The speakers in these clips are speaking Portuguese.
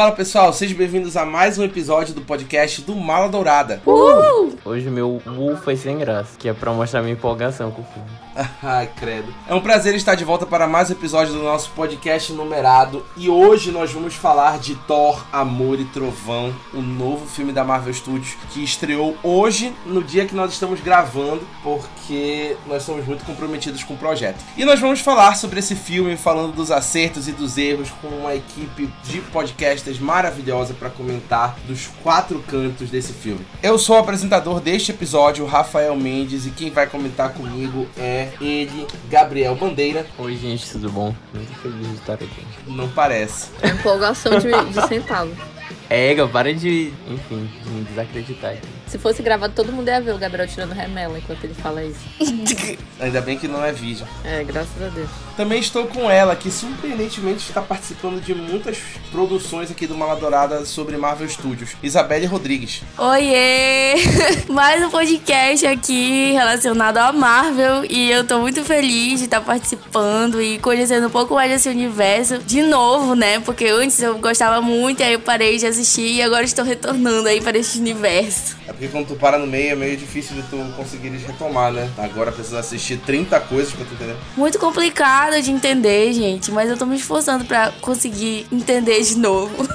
Fala pessoal, sejam bem-vindos a mais um episódio do podcast do Mala Dourada. Uhul! Hoje meu uh foi sem graça, que é pra mostrar minha empolgação com o filme. Ai, credo. É um prazer estar de volta para mais um episódio do nosso podcast numerado. E hoje nós vamos falar de Thor, Amor e Trovão, o novo filme da Marvel Studios, que estreou hoje, no dia que nós estamos gravando, porque nós somos muito comprometidos com o projeto. E nós vamos falar sobre esse filme, falando dos acertos e dos erros, com uma equipe de maravilhosa para comentar dos quatro cantos desse filme. Eu sou o apresentador deste episódio, Rafael Mendes, e quem vai comentar comigo é ele, Gabriel Bandeira. Oi, gente, tudo bom? Muito feliz de estar aqui. Não parece. É empolgação de, de sentá-lo. Ega, para de, enfim, de me desacreditar aqui. Se fosse gravado, todo mundo ia ver o Gabriel tirando remela enquanto ele fala isso. Ainda bem que não é vídeo. É, graças a Deus. Também estou com ela, que surpreendentemente está participando de muitas produções aqui do Maladourada sobre Marvel Studios. Isabelle Rodrigues. Oiê! Mais um podcast aqui relacionado à Marvel e eu tô muito feliz de estar participando e conhecendo um pouco mais desse universo de novo, né? Porque antes eu gostava muito e aí eu parei de assistir e agora estou retornando aí para esse universo. É porque quando tu para no meio é meio difícil de tu conseguir retomar, né? Agora precisa assistir 30 coisas pra tu entender. Muito complicado de entender, gente, mas eu tô me esforçando para conseguir entender de novo.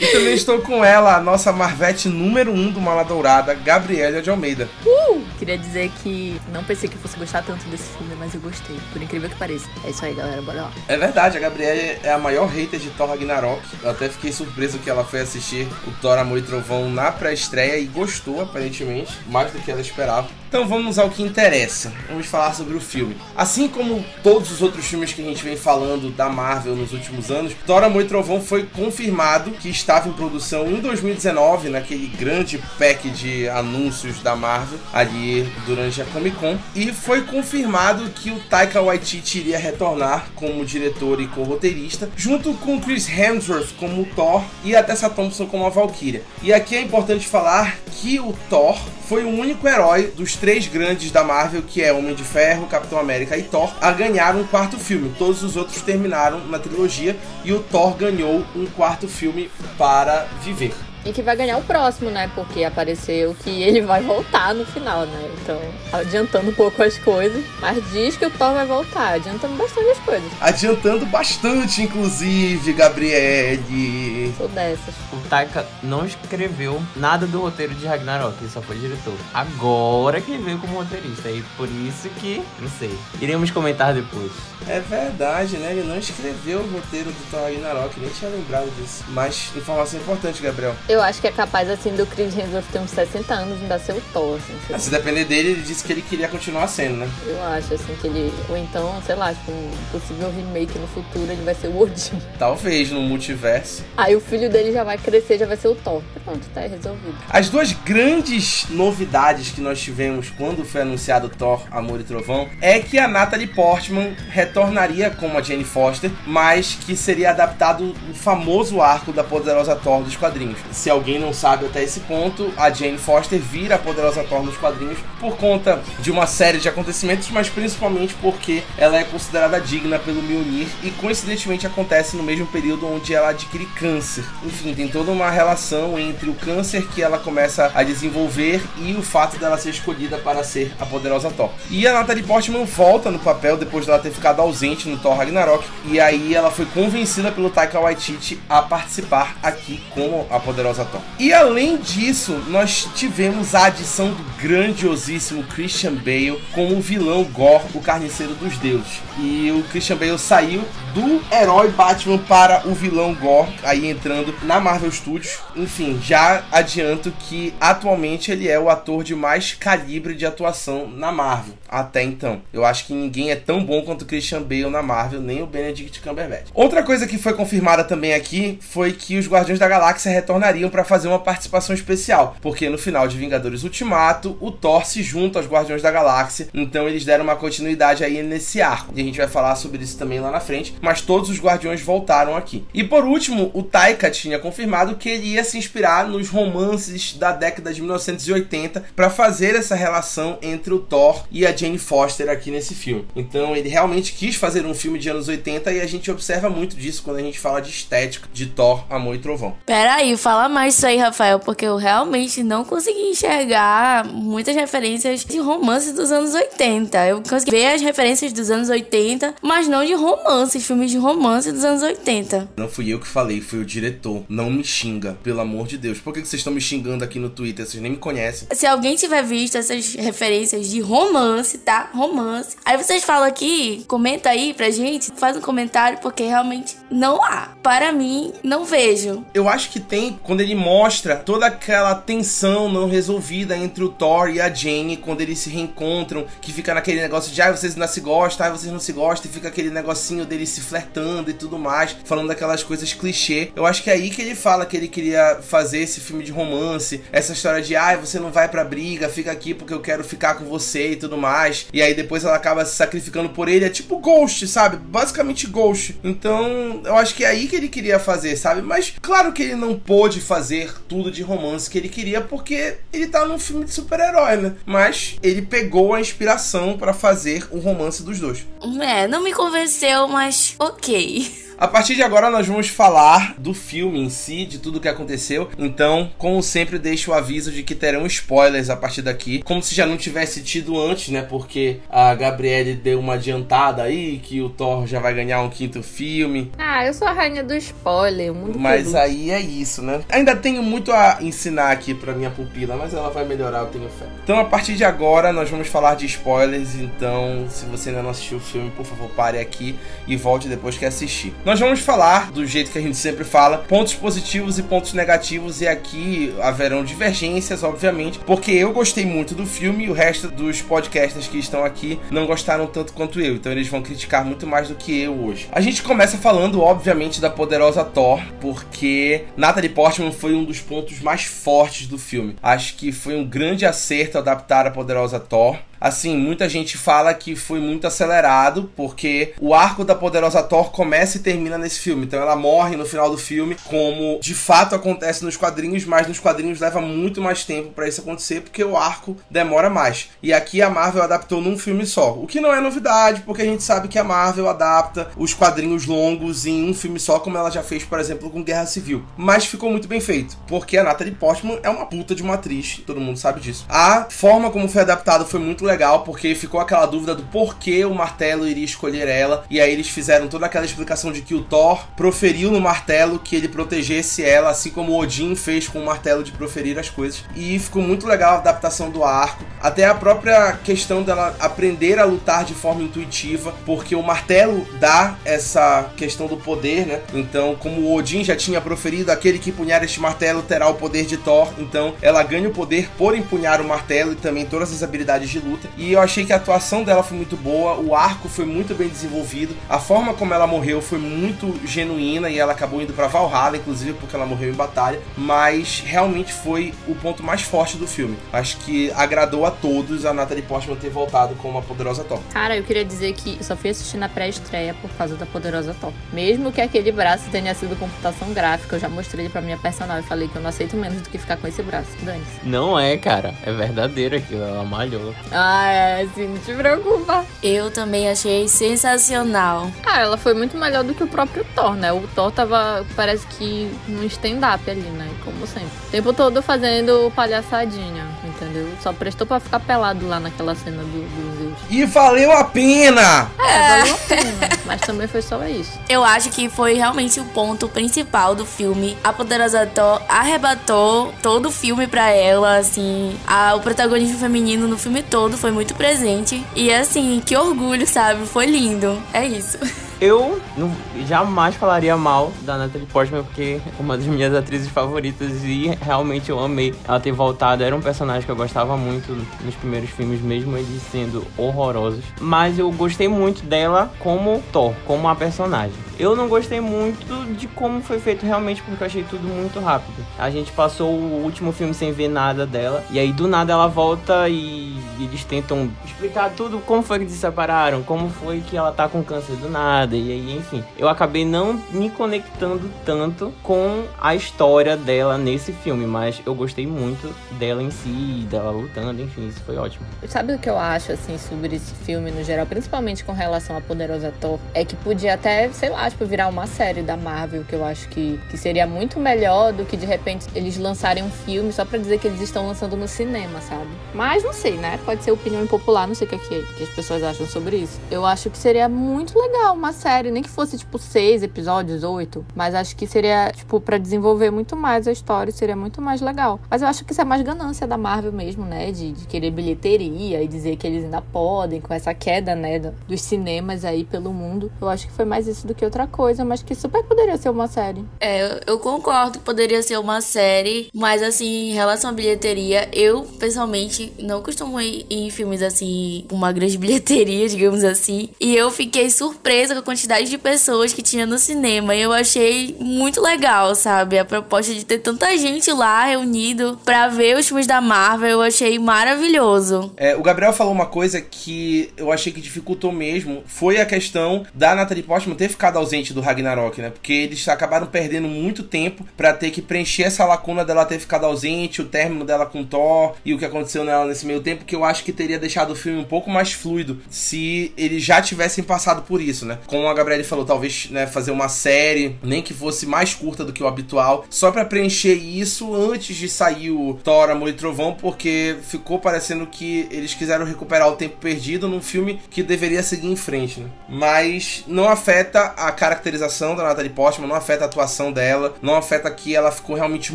E também estou com ela, a nossa Marvete número 1 um do Mala Dourada, Gabriela de Almeida. Uh! Queria dizer que não pensei que eu fosse gostar tanto desse filme, mas eu gostei, por incrível que pareça. É isso aí, galera, bora lá. É verdade, a Gabriela é a maior hater de Thor Ragnarok. Eu até fiquei surpreso que ela foi assistir o Thor Amor e Trovão na pré-estreia e gostou, aparentemente, mais do que ela esperava. Então vamos ao que interessa. Vamos falar sobre o filme. Assim como todos os outros filmes que a gente vem falando da Marvel nos últimos anos, Thor e Trovão foi confirmado que estava em produção em 2019, naquele grande pack de anúncios da Marvel ali durante a Comic Con, e foi confirmado que o Taika Waititi iria retornar como diretor e co-roteirista, junto com Chris Hemsworth como Thor e a Tessa Thompson como a Valkyria. E aqui é importante falar que o Thor foi o único herói dos três grandes da Marvel, que é Homem de Ferro, Capitão América e Thor, a ganhar um quarto filme. Todos os outros terminaram na trilogia e o Thor ganhou um quarto filme para viver. E que vai ganhar o próximo, né? Porque apareceu que ele vai voltar no final, né? Então, adiantando um pouco as coisas. Mas diz que o Thor vai voltar, adiantando bastante as coisas. Adiantando bastante, inclusive, Gabriele. Sou dessas. O Taika não escreveu nada do roteiro de Ragnarok, ele só foi diretor. Agora que veio como roteirista, e por isso que, não sei, iremos comentar depois. É verdade, né? Ele não escreveu o roteiro do Thor Ragnarok, nem tinha lembrado disso. Mas informação importante, Gabriel. Eu acho que é capaz, assim, do Chris Hemsworth ter uns 60 anos e ainda ser o Thor, assim. sei lá. Se depender dele, ele disse que ele queria continuar sendo, né? Eu acho, assim, que ele... Ou então, sei lá, tipo, um possível remake no futuro, ele vai ser o Odin. Talvez no multiverso. Aí o filho dele já vai crescer, já vai ser o Thor. Pronto, tá resolvido. As duas grandes novidades que nós tivemos quando foi anunciado Thor, Amor e Trovão é que a Natalie Portman retornaria como a Jane Foster, mas que seria adaptado o famoso arco da poderosa Thor dos quadrinhos. Se alguém não sabe até esse ponto, a Jane Foster vira a poderosa Thor nos quadrinhos por conta de uma série de acontecimentos, mas principalmente porque ela é considerada digna pelo Mjolnir e coincidentemente acontece no mesmo período onde ela adquire câncer. Enfim, tem toda uma relação entre o câncer que ela começa a desenvolver e o fato dela ser escolhida para ser a poderosa Thor. E a Natalie Portman volta no papel depois dela ter ficado ausente no Thor Ragnarok e aí ela foi convencida pelo Taika Waititi a participar aqui como a poderosa Thor. E além disso, nós tivemos a adição do grandiosíssimo Christian Bale como o vilão Gore, o carniceiro dos deuses. E o Christian Bale saiu do herói Batman para o vilão Gore, aí entrando na Marvel Studios. Enfim, já adianto que atualmente ele é o ator de mais calibre de atuação na Marvel até então. Eu acho que ninguém é tão bom quanto o Christian Bale na Marvel, nem o Benedict Cumberbatch. Outra coisa que foi confirmada também aqui foi que os Guardiões da Galáxia retornariam chamariam para fazer uma participação especial, porque no final de Vingadores Ultimato, o Thor se junta aos Guardiões da Galáxia, então eles deram uma continuidade aí nesse arco. E a gente vai falar sobre isso também lá na frente, mas todos os Guardiões voltaram aqui. E por último, o Taika tinha confirmado que ele ia se inspirar nos romances da década de 1980 para fazer essa relação entre o Thor e a Jane Foster aqui nesse filme. Então ele realmente quis fazer um filme de anos 80 e a gente observa muito disso quando a gente fala de estética de Thor, Amor e Trovão. Peraí, fala mais isso aí, Rafael, porque eu realmente não consegui enxergar muitas referências de romances dos anos 80. Eu consegui ver as referências dos anos 80, mas não de romances, filmes de romance dos anos 80. Não fui eu que falei, foi o diretor. Não me xinga, pelo amor de Deus. Por que vocês estão me xingando aqui no Twitter? Vocês nem me conhecem. Se alguém tiver visto essas referências de romance, tá? Romance. Aí vocês falam aqui, comenta aí pra gente, faz um comentário, porque realmente não há. Para mim, não vejo. Eu acho que tem quando ele mostra toda aquela tensão não resolvida entre o Thor e a Jane quando eles se reencontram, que fica naquele negócio de ah, vocês não se gostam, ah, vocês não se gostam, e fica aquele negocinho deles se flertando e tudo mais, falando daquelas coisas clichê. Eu acho que é aí que ele fala que ele queria fazer esse filme de romance, essa história de ah, você não vai pra briga, fica aqui porque eu quero ficar com você e tudo mais. E aí depois ela acaba se sacrificando por ele, é tipo Ghost, sabe? Basicamente Ghost. Então, eu acho que é aí que ele queria fazer, sabe? Mas claro que ele não pôde fazer tudo de romance que ele queria porque ele tá num filme de super-herói, né? Mas ele pegou a inspiração para fazer o romance dos dois. É, não me convenceu, mas ok. A partir de agora nós vamos falar do filme em si, de tudo que aconteceu. Então, como sempre, deixo o aviso de que terão spoilers a partir daqui. Como se já não tivesse tido antes, né? Porque a Gabriele deu uma adiantada aí que o Thor já vai ganhar um quinto filme. Ah, eu sou a rainha do spoiler, muito Mas aí é isso, né? Ainda tenho muito a ensinar aqui pra minha pupila, mas ela vai melhorar, eu tenho fé. Então, a partir de agora, nós vamos falar de spoilers. Então, se você ainda não assistiu o filme, por favor, pare aqui e volte depois que assistir. Nós vamos falar do jeito que a gente sempre fala, pontos positivos e pontos negativos, e aqui haverão divergências, obviamente, porque eu gostei muito do filme e o resto dos podcasters que estão aqui não gostaram tanto quanto eu, então eles vão criticar muito mais do que eu hoje. A gente começa falando, obviamente, da poderosa Thor, porque Natalie Portman foi um dos pontos mais fortes do filme. Acho que foi um grande acerto adaptar a poderosa Thor. Assim, muita gente fala que foi muito acelerado, porque o arco da poderosa Thor começa e termina nesse filme. Então ela morre no final do filme, como de fato acontece nos quadrinhos, mas nos quadrinhos leva muito mais tempo para isso acontecer, porque o arco demora mais. E aqui a Marvel adaptou num filme só. O que não é novidade, porque a gente sabe que a Marvel adapta os quadrinhos longos em um filme só, como ela já fez, por exemplo, com Guerra Civil. Mas ficou muito bem feito, porque a Natalie Portman é uma puta de uma atriz, todo mundo sabe disso. A forma como foi adaptado foi muito legal legal porque ficou aquela dúvida do porquê o martelo iria escolher ela. E aí eles fizeram toda aquela explicação de que o Thor proferiu no martelo que ele protegesse ela, assim como Odin fez com o martelo de proferir as coisas. E ficou muito legal a adaptação do arco. Até a própria questão dela aprender a lutar de forma intuitiva, porque o martelo dá essa questão do poder, né? Então, como Odin já tinha proferido, aquele que empunhar este martelo terá o poder de Thor. Então, ela ganha o poder por empunhar o martelo e também todas as habilidades de luta. E eu achei que a atuação dela foi muito boa, o arco foi muito bem desenvolvido, a forma como ela morreu foi muito genuína e ela acabou indo para Valhalla, inclusive porque ela morreu em batalha, mas realmente foi o ponto mais forte do filme. Acho que agradou a todos a Natalie Portman ter voltado com uma poderosa Thor. Cara, eu queria dizer que eu só fui assistir na pré-estreia por causa da poderosa Thor. Mesmo que aquele braço tenha sido computação gráfica, eu já mostrei pra minha personal e falei que eu não aceito menos do que ficar com esse braço. Dane-se. Não é, cara. É verdadeiro aquilo. Ela malhou. Ah, é, assim, não te preocupa. Eu também achei sensacional. Ah, ela foi muito melhor do que o próprio Thor, né? O Thor tava, parece que, num stand-up ali, né? Como sempre. O tempo todo fazendo palhaçadinha, entendeu? Só prestou pra ficar pelado lá naquela cena do, do Zeus. E valeu a pena! É, valeu a pena. Mas também foi só isso. Eu acho que foi realmente o ponto principal do filme. A poderosa Thor arrebatou todo o filme pra ela, assim. A, o protagonismo feminino no filme todo foi muito presente. E assim, que orgulho, sabe? Foi lindo. É isso. Eu não, jamais falaria mal da Natalie Portman, porque é uma das minhas atrizes favoritas e realmente eu amei ela ter voltado. Era um personagem que eu gostava muito nos primeiros filmes, mesmo eles sendo horrorosos. Mas eu gostei muito dela como Thor, como a personagem. Eu não gostei muito de como foi feito realmente, porque eu achei tudo muito rápido. A gente passou o último filme sem ver nada dela, e aí do nada ela volta e eles tentam explicar tudo, como foi que se separaram, como foi que ela tá com câncer do nada, e aí, enfim. Eu acabei não me conectando tanto com a história dela nesse filme, mas eu gostei muito dela em si, dela lutando, enfim, isso foi ótimo. Sabe o que eu acho, assim, sobre esse filme no geral, principalmente com relação a Poderosa Thor? É que podia até, sei lá, tipo, virar uma série da Marvel, que eu acho que, que seria muito melhor do que de repente eles lançarem um filme só pra dizer que eles estão lançando no cinema, sabe? Mas não sei, né? Pode ser opinião impopular, não sei o que, é que as pessoas acham sobre isso. Eu acho que seria muito legal uma série, nem que fosse, tipo, seis episódios, oito, mas acho que seria, tipo, para desenvolver muito mais a história, seria muito mais legal. Mas eu acho que isso é mais ganância da Marvel mesmo, né? De, de querer bilheteria e dizer que eles ainda podem, com essa queda, né, dos cinemas aí pelo mundo. Eu acho que foi mais isso do que outra coisa, mas que super poderia ser uma série. É, eu concordo que poderia ser uma série, mas assim, em relação à bilheteria, eu pessoalmente não costumo ir em filmes assim, com uma grande bilheteria, digamos assim. E eu fiquei surpresa com a quantidade de pessoas que tinha no cinema. E eu achei muito legal, sabe? A proposta de ter tanta gente lá reunido para ver os filmes da Marvel, eu achei maravilhoso. É, o Gabriel falou uma coisa que eu achei que dificultou mesmo, foi a questão da Natalie Portman ter ficado ausente do Ragnarok, né? Porque eles acabaram perdendo muito tempo para ter que preencher essa lacuna dela ter ficado ausente, o término dela com Thor e o que aconteceu nela nesse meio tempo, que eu acho que teria deixado o filme um pouco mais fluido se eles já tivessem passado por isso, né? Como a Gabriele falou, talvez né, fazer uma série, nem que fosse mais curta do que o habitual, só para preencher isso antes de sair o Thor, Amor e Trovão, porque ficou parecendo que eles quiseram recuperar o tempo perdido num filme que deveria seguir em frente, né? Mas não afeta a caracterização da Natalie Portman, não afeta a atuação dela, não afeta que ela ficou realmente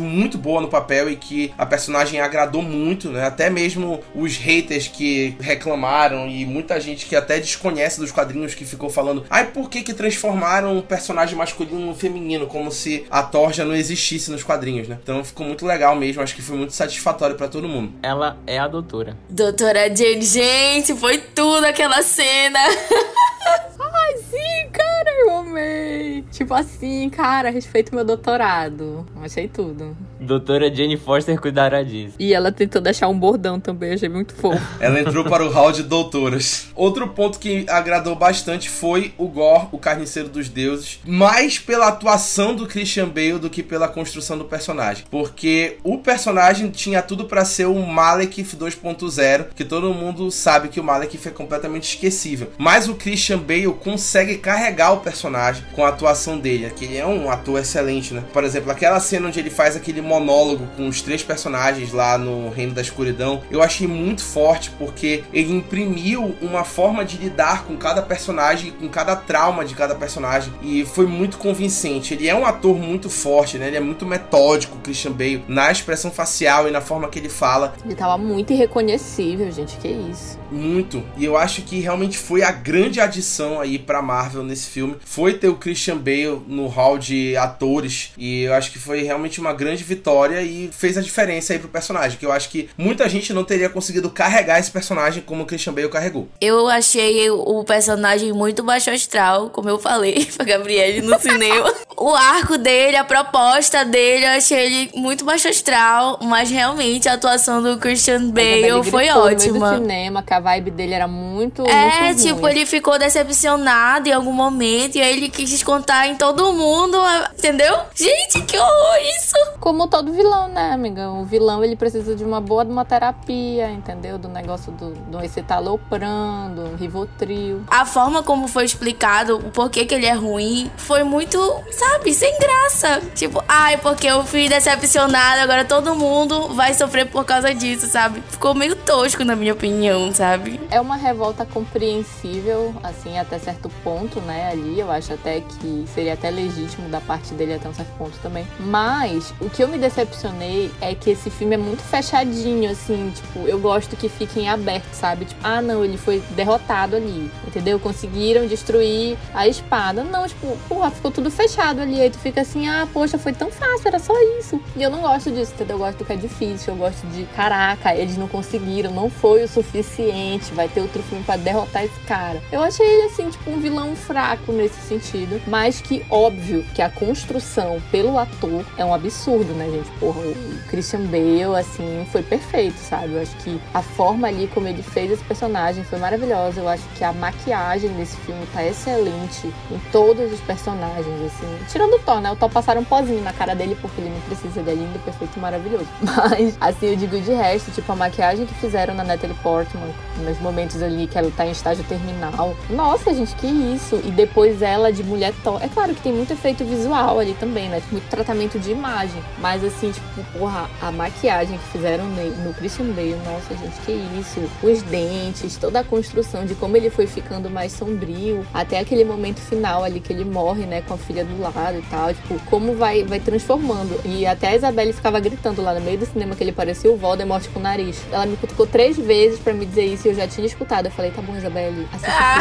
muito boa no papel e que a personagem agradou muito, né? Até mesmo os haters que reclamaram e muita gente que até desconhece dos quadrinhos que ficou falando, ai, por que que transformaram um personagem masculino no feminino, como se a Thor já não existisse nos quadrinhos, né? Então ficou muito legal mesmo, acho que foi muito satisfatório para todo mundo. Ela é a doutora. Doutora Jane, gente, foi tudo aquela cena. Ai, sim, cara, eu amei. Tipo assim, cara, respeito meu doutorado. Achei tudo. Doutora Jane Foster cuidará disso. E ela tentou deixar um bordão também, achei muito fofo. ela entrou para o hall de doutoras. Outro ponto que agradou bastante foi o Gore, o carniceiro dos deuses, mais pela atuação do Christian Bale do que pela construção do personagem. Porque o personagem tinha tudo para ser o Malekith 2.0, que todo mundo sabe que o Malekith é completamente esquecível. Mas o Christian Bale consegue carregar o personagem com a atuação dele, que ele é um ator excelente, né? Por exemplo, aquela cena onde ele faz aquele monólogo com os três personagens lá no Reino da Escuridão, eu achei muito forte porque ele imprimiu uma forma de lidar com cada personagem, com cada trauma de cada personagem e foi muito convincente. Ele é um ator muito forte, né? Ele é muito metódico, Christian Bale, na expressão facial e na forma que ele fala. Ele tava muito irreconhecível, gente, que isso. Muito. E eu acho que realmente foi a grande adição aí para Marvel nesse filme. Foi ter o Christian Bale no hall de atores e eu acho que foi realmente uma grande vitória e fez a diferença aí pro personagem, que eu acho que muita gente não teria conseguido carregar esse personagem como o Christian Bale carregou. Eu achei o personagem muito baixo astral, como eu falei pra Gabriele no cinema. o arco dele, a proposta dele, eu achei ele muito baixo astral, mas realmente a atuação do Christian Bale foi ótima. No cinema, que a vibe dele era muito É, muito tipo, ruim. ele ficou decepcionado em algum momento e aí ele quis descontar em todo mundo, entendeu? Gente, que horror isso! Como todo vilão, né, amiga? O vilão, ele precisa de uma boa de uma terapia, entendeu? Do negócio do, do escitalopram, do rivotril. A forma como foi explicado o porquê que ele é ruim foi muito, sabe, sem graça. Tipo, ai, porque eu fui decepcionado, agora todo mundo vai sofrer por causa disso, sabe? Ficou meio tosco, na minha opinião, sabe? É uma revolta compreensível, assim, até certo ponto, né, ali. Eu acho até que seria até legítimo da parte dele até um certo ponto também. Mas o que eu me decepcionei é que esse filme é muito fechadinho, assim, tipo, eu gosto que fique em aberto, sabe? Tipo, ah, não, ele foi derrotado ali, entendeu? Conseguiram destruir a espada. Não, tipo, porra, ficou tudo fechado ali, aí tu fica assim, ah, poxa, foi tão fácil, era só isso. E eu não gosto disso, entendeu? Eu gosto do que é difícil, eu gosto de, caraca, eles não conseguiram, não foi o suficiente, vai ter outro filme para derrotar esse cara. Eu achei ele, assim, tipo, um vilão fraco nesse sentido, mas que, óbvio, que a construção pelo ator é um absurdo, né, gente? Porra, o Christian Bale, assim, foi perfeito, sabe? Eu acho que a forma ali como ele fez esse personagem foi maravilhosa. Eu acho que a maquiagem desse filme tá excelente em todos os personagens, assim. Tirando o Thor, né? O Thor passaram um pozinho na cara dele porque ele não precisa de lindo, perfeito e maravilhoso. Mas, assim, eu digo de resto, tipo, a maquiagem que fizeram na Natalie Portman, nos momentos ali que ela tá em estágio terminal. Nossa, gente, que isso! E depois ela de mulher Thor. É claro que tem muito efeito visual ali também, né? Muito tratamento de imagem. Mas, assim, tipo, porra, a maquiagem que fizeram no Christian Bale, nossa, gente, que isso! Os dentes, toda a construção de como ele foi ficando mais sombrio, até aquele momento final ali que ele morre, né, com a filha do lado e tal, tipo, como vai, vai transformando. E até a Isabelle ficava gritando lá no meio do cinema que ele parecia o Voldemort com o nariz. Ela me cutucou três vezes para me dizer isso e eu já tinha escutado. Eu falei, tá bom, Isabelle, assista ah.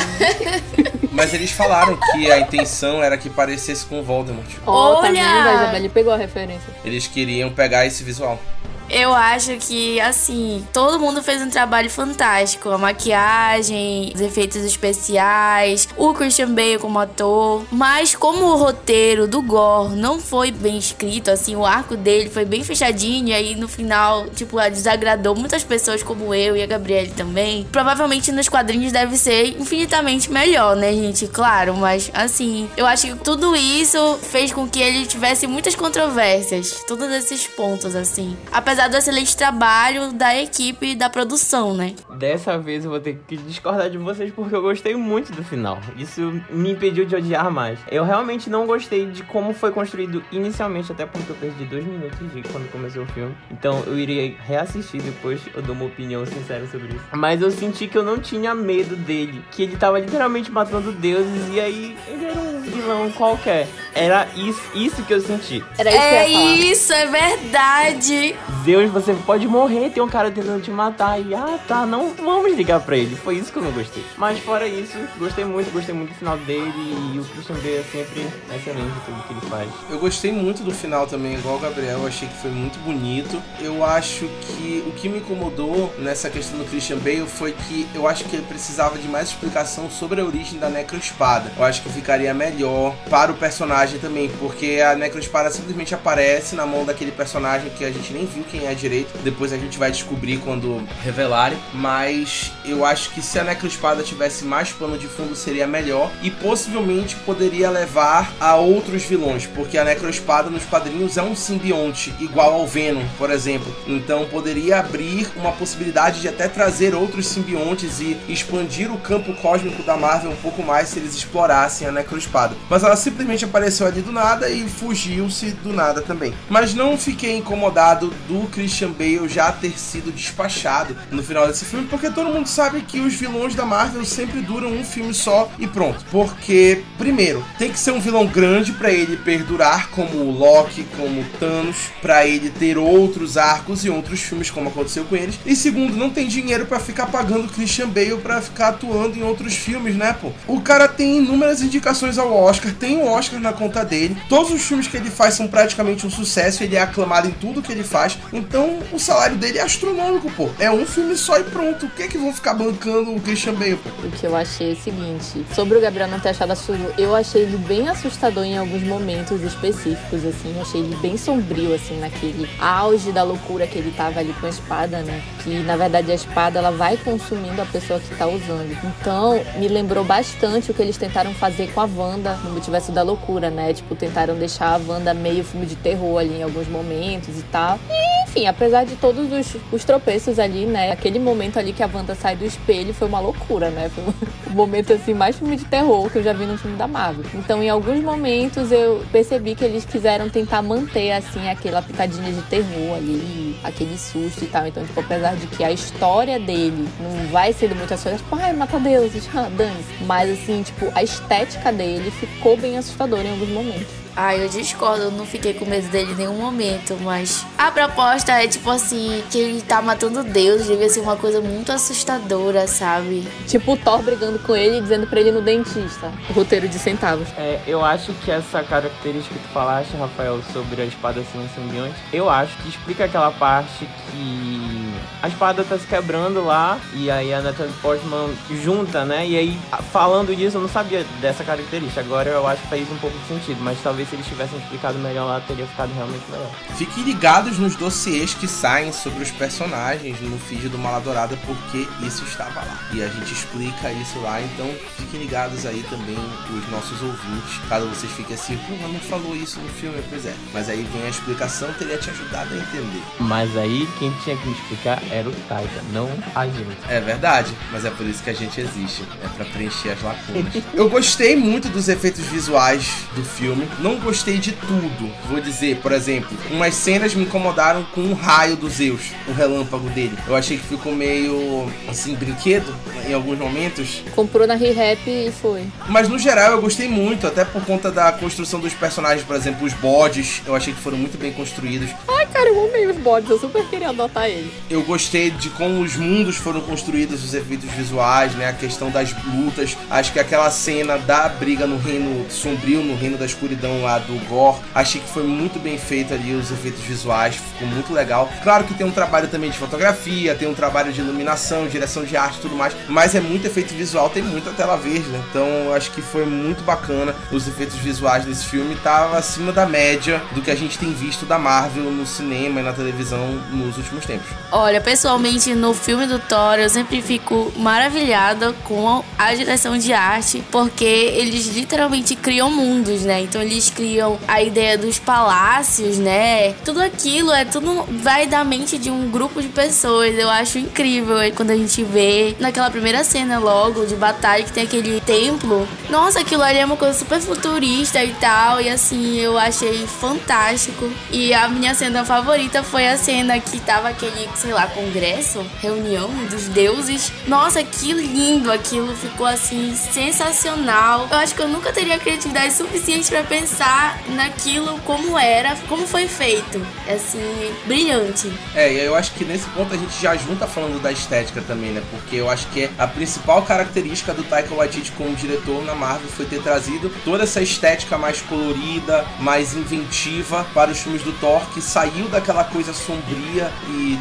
Mas eles falaram que a intenção era que parecesse com o Voldemort. Oh, Olha! Tá vendo? A Isabelle pegou a referência. Eles queriam pegar esse visual. Eu acho que, assim, todo mundo fez um trabalho fantástico. A maquiagem, os efeitos especiais, o Christian Bale como ator. Mas como o roteiro do Gore não foi bem escrito, assim, o arco dele foi bem fechadinho. E aí no final, tipo, desagradou muitas pessoas como eu e a Gabriele também. Provavelmente nos quadrinhos deve ser infinitamente melhor, né, gente? Claro, mas assim, eu acho que tudo isso fez com que ele tivesse muitas controvérsias. Todos esses pontos, assim. Apesar apesar do excelente trabalho da equipe da produção, né? Dessa vez eu vou ter que discordar de vocês porque eu gostei muito do final. Isso me impediu de odiar mais. Eu realmente não gostei de como foi construído inicialmente, até porque eu perdi dois minutos de quando começou o filme. Então eu iria reassistir depois, eu dou uma opinião sincera sobre isso. Mas eu senti que eu não tinha medo dele, que ele tava literalmente matando deuses e aí ele era um vilão qualquer. Era isso, isso que eu senti. Era isso é isso, é verdade. Deus, você pode morrer, tem um cara tentando te matar. E ah, tá, não vamos ligar pra ele. Foi isso que eu não gostei. Mas fora isso, gostei muito, gostei muito do final dele. E o Christian Bale é sempre excelente tudo que ele faz. Eu gostei muito do final também, igual o Gabriel. Achei que foi muito bonito. Eu acho que o que me incomodou nessa questão do Christian Bale foi que eu acho que ele precisava de mais explicação sobre a origem da Necroespada. Eu acho que ficaria melhor para o personagem também, porque a Necroespada simplesmente aparece na mão daquele personagem que a gente nem viu quem quem é direito. Depois a gente vai descobrir quando revelarem. Mas eu acho que se a Necroespada tivesse mais plano de fundo seria melhor. E possivelmente poderia levar a outros vilões. Porque a Necroespada nos quadrinhos é um simbionte, igual ao Venom, por exemplo. Então poderia abrir uma possibilidade de até trazer outros simbiontes e expandir o campo cósmico da Marvel um pouco mais se eles explorassem a Necroespada. Mas ela simplesmente apareceu ali do nada e fugiu-se do nada também. Mas não fiquei incomodado do Christian Bale já ter sido despachado no final desse filme, porque todo mundo sabe que os vilões da Marvel sempre duram um filme só e pronto. Porque, primeiro, tem que ser um vilão grande para ele perdurar, como o Loki, como o Thanos, para ele ter outros arcos e outros filmes, como aconteceu com eles. E segundo, não tem dinheiro para ficar pagando Christian Bale para ficar atuando em outros filmes, né, pô? O cara tem inúmeras indicações ao Oscar, tem um Oscar na conta dele. Todos os filmes que ele faz são praticamente um sucesso, ele é aclamado em tudo que ele faz. Então o salário dele é astronômico, pô. É um filme só e pronto. O que é que vão ficar bancando o Christian Bale, pô? O que eu achei é o seguinte: sobre o Gabriel não ter achado assustador, eu achei ele bem assustador em alguns momentos específicos, assim. Eu achei ele bem sombrio, assim, naquele auge da loucura que ele tava ali com a espada, né? Que na verdade a espada ela vai consumindo a pessoa que tá usando. Então me lembrou bastante o que eles tentaram fazer com a Wanda no Multiverso da Loucura, né? Tipo, tentaram deixar a Wanda meio filme de terror ali em alguns momentos e tal. E enfim, apesar de todos os, os, tropeços ali, né? Aquele momento ali que a Wanda sai do espelho foi uma loucura, né? Foi um momento assim mais filme de terror que eu já vi no filme da Marvel. Então, em alguns momentos eu percebi que eles quiseram tentar manter assim aquela pitadinha de terror ali, aquele susto e tal. Então, tipo, apesar de que a história dele não vai ser muito assim, tipo, ai, mata Deus, ah, dane Mas assim, tipo, a estética dele ficou bem assustadora em alguns momentos. Ah, eu discordo, eu não fiquei com medo dele em nenhum momento, mas a proposta é tipo assim, que ele tá matando Deus, devia ser uma coisa muito assustadora, sabe? Tipo o Thor brigando com ele e dizendo pra ele ir no dentista. O roteiro de centavos. É, eu acho que essa característica que tu falaste, Rafael, sobre a espada ser um simbionte, eu acho que explica aquela parte que a espada tá se quebrando lá e aí a Natalie Portman junta, né? E aí, falando disso, eu não sabia dessa característica. Agora eu acho que faz um pouco de sentido, mas talvez se eles tivessem explicado melhor lá, teria ficado realmente melhor. Fiquem ligados nos dossiês que saem sobre os personagens no feed do Maladourada, porque isso estava lá. E a gente explica isso lá, então fiquem ligados aí também os nossos ouvintes, caso vocês fiquem assim, pô, mas não falou isso no filme, pois é. Mas aí vem a explicação, teria te ajudado a entender. Mas aí quem tinha que me explicar era o Taika, não a gente. É verdade, mas é por isso que a gente existe. É pra preencher as lacunas. Eu gostei muito dos efeitos visuais do filme. Não gostei de tudo. Vou dizer, por exemplo, umas cenas me incomodaram com o raio dos Zeus, o relâmpago dele. Eu achei que ficou meio assim, brinquedo em alguns momentos. Comprou na ReHap e foi. Mas no geral eu gostei muito, até por conta da construção dos personagens, por exemplo, os bodes. Eu achei que foram muito bem construídos. Ai, cara, eu amei os bodes. Eu super queria adotar eles. Eu gostei de como os mundos foram construídos, os efeitos visuais, né? A questão das lutas. Acho que aquela cena da briga no reino sombrio, no reino da escuridão lá do Gore, achei que foi muito bem feito ali os efeitos visuais, ficou muito legal. Claro que tem um trabalho também de fotografia, tem um trabalho de iluminação, direção de arte e tudo mais, mas é muito efeito visual, tem muita tela verde, né? Então acho que foi muito bacana os efeitos visuais desse filme, tava acima da média do que a gente tem visto da Marvel no cinema e na televisão nos últimos tempos. Olha, pessoalmente, no filme do Thor, eu sempre fico maravilhada com a direção de arte, porque eles literalmente criam mundos, né? Então eles criam a ideia dos palácios, né? Tudo aquilo é tudo vai da mente de um grupo de pessoas. Eu acho incrível quando a gente vê naquela primeira cena logo de batalha que tem aquele templo. Nossa, aquilo ali é uma coisa super futurista e tal, e assim, eu achei fantástico. E a minha cena favorita foi a cena que tava aquele, sei lá, congresso, reunião dos deuses. Nossa, que lindo aquilo, ficou assim sensacional. Eu acho que eu nunca teria criatividade suficiente para pensar naquilo como era, como foi feito. Assim, brilhante. É, e eu acho que nesse ponto a gente já junta falando da estética também, né? Porque eu acho que a principal característica do Taika Waititi como diretor na Marvel foi ter trazido toda essa estética mais colorida, mais inventiva para os filmes do Thor, que saiu daquela coisa sombria e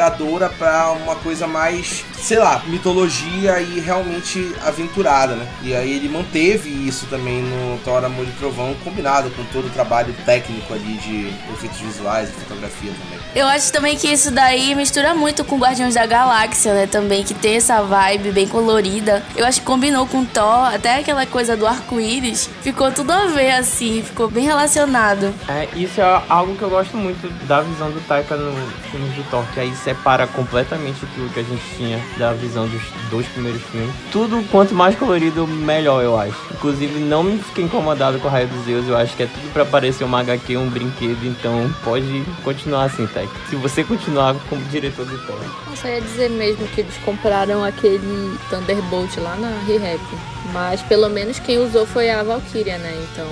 desesperadora para uma coisa mais, sei lá, mitologia e realmente aventurada, né? E aí ele manteve isso também no Thor Amor e Trovão, combinado com todo o trabalho técnico ali de efeitos visuais e fotografia também. Eu acho também que isso daí mistura muito com Guardiões da Galáxia, né? Também que tem essa vibe bem colorida. Eu acho que combinou com Thor, até aquela coisa do arco-íris. Ficou tudo a ver, assim, ficou bem relacionado. É, isso é algo que eu gosto muito da visão do Taika no filme do Thor, que aí separa completamente aquilo que a gente tinha da visão dos dois primeiros filmes. Tudo quanto mais colorido, melhor, eu acho. Inclusive, não me fiquei incomodado com o Raio dos Zeus, eu acho que é tudo pra parecer uma HQ, um brinquedo, então pode continuar assim, Taika. Se você continuar como diretor do Thor. Nossa, ia dizer mesmo que eles compraram aquele Thunderbolt lá na ReHap. Mas pelo menos quem usou foi a Valkyria, né? Então,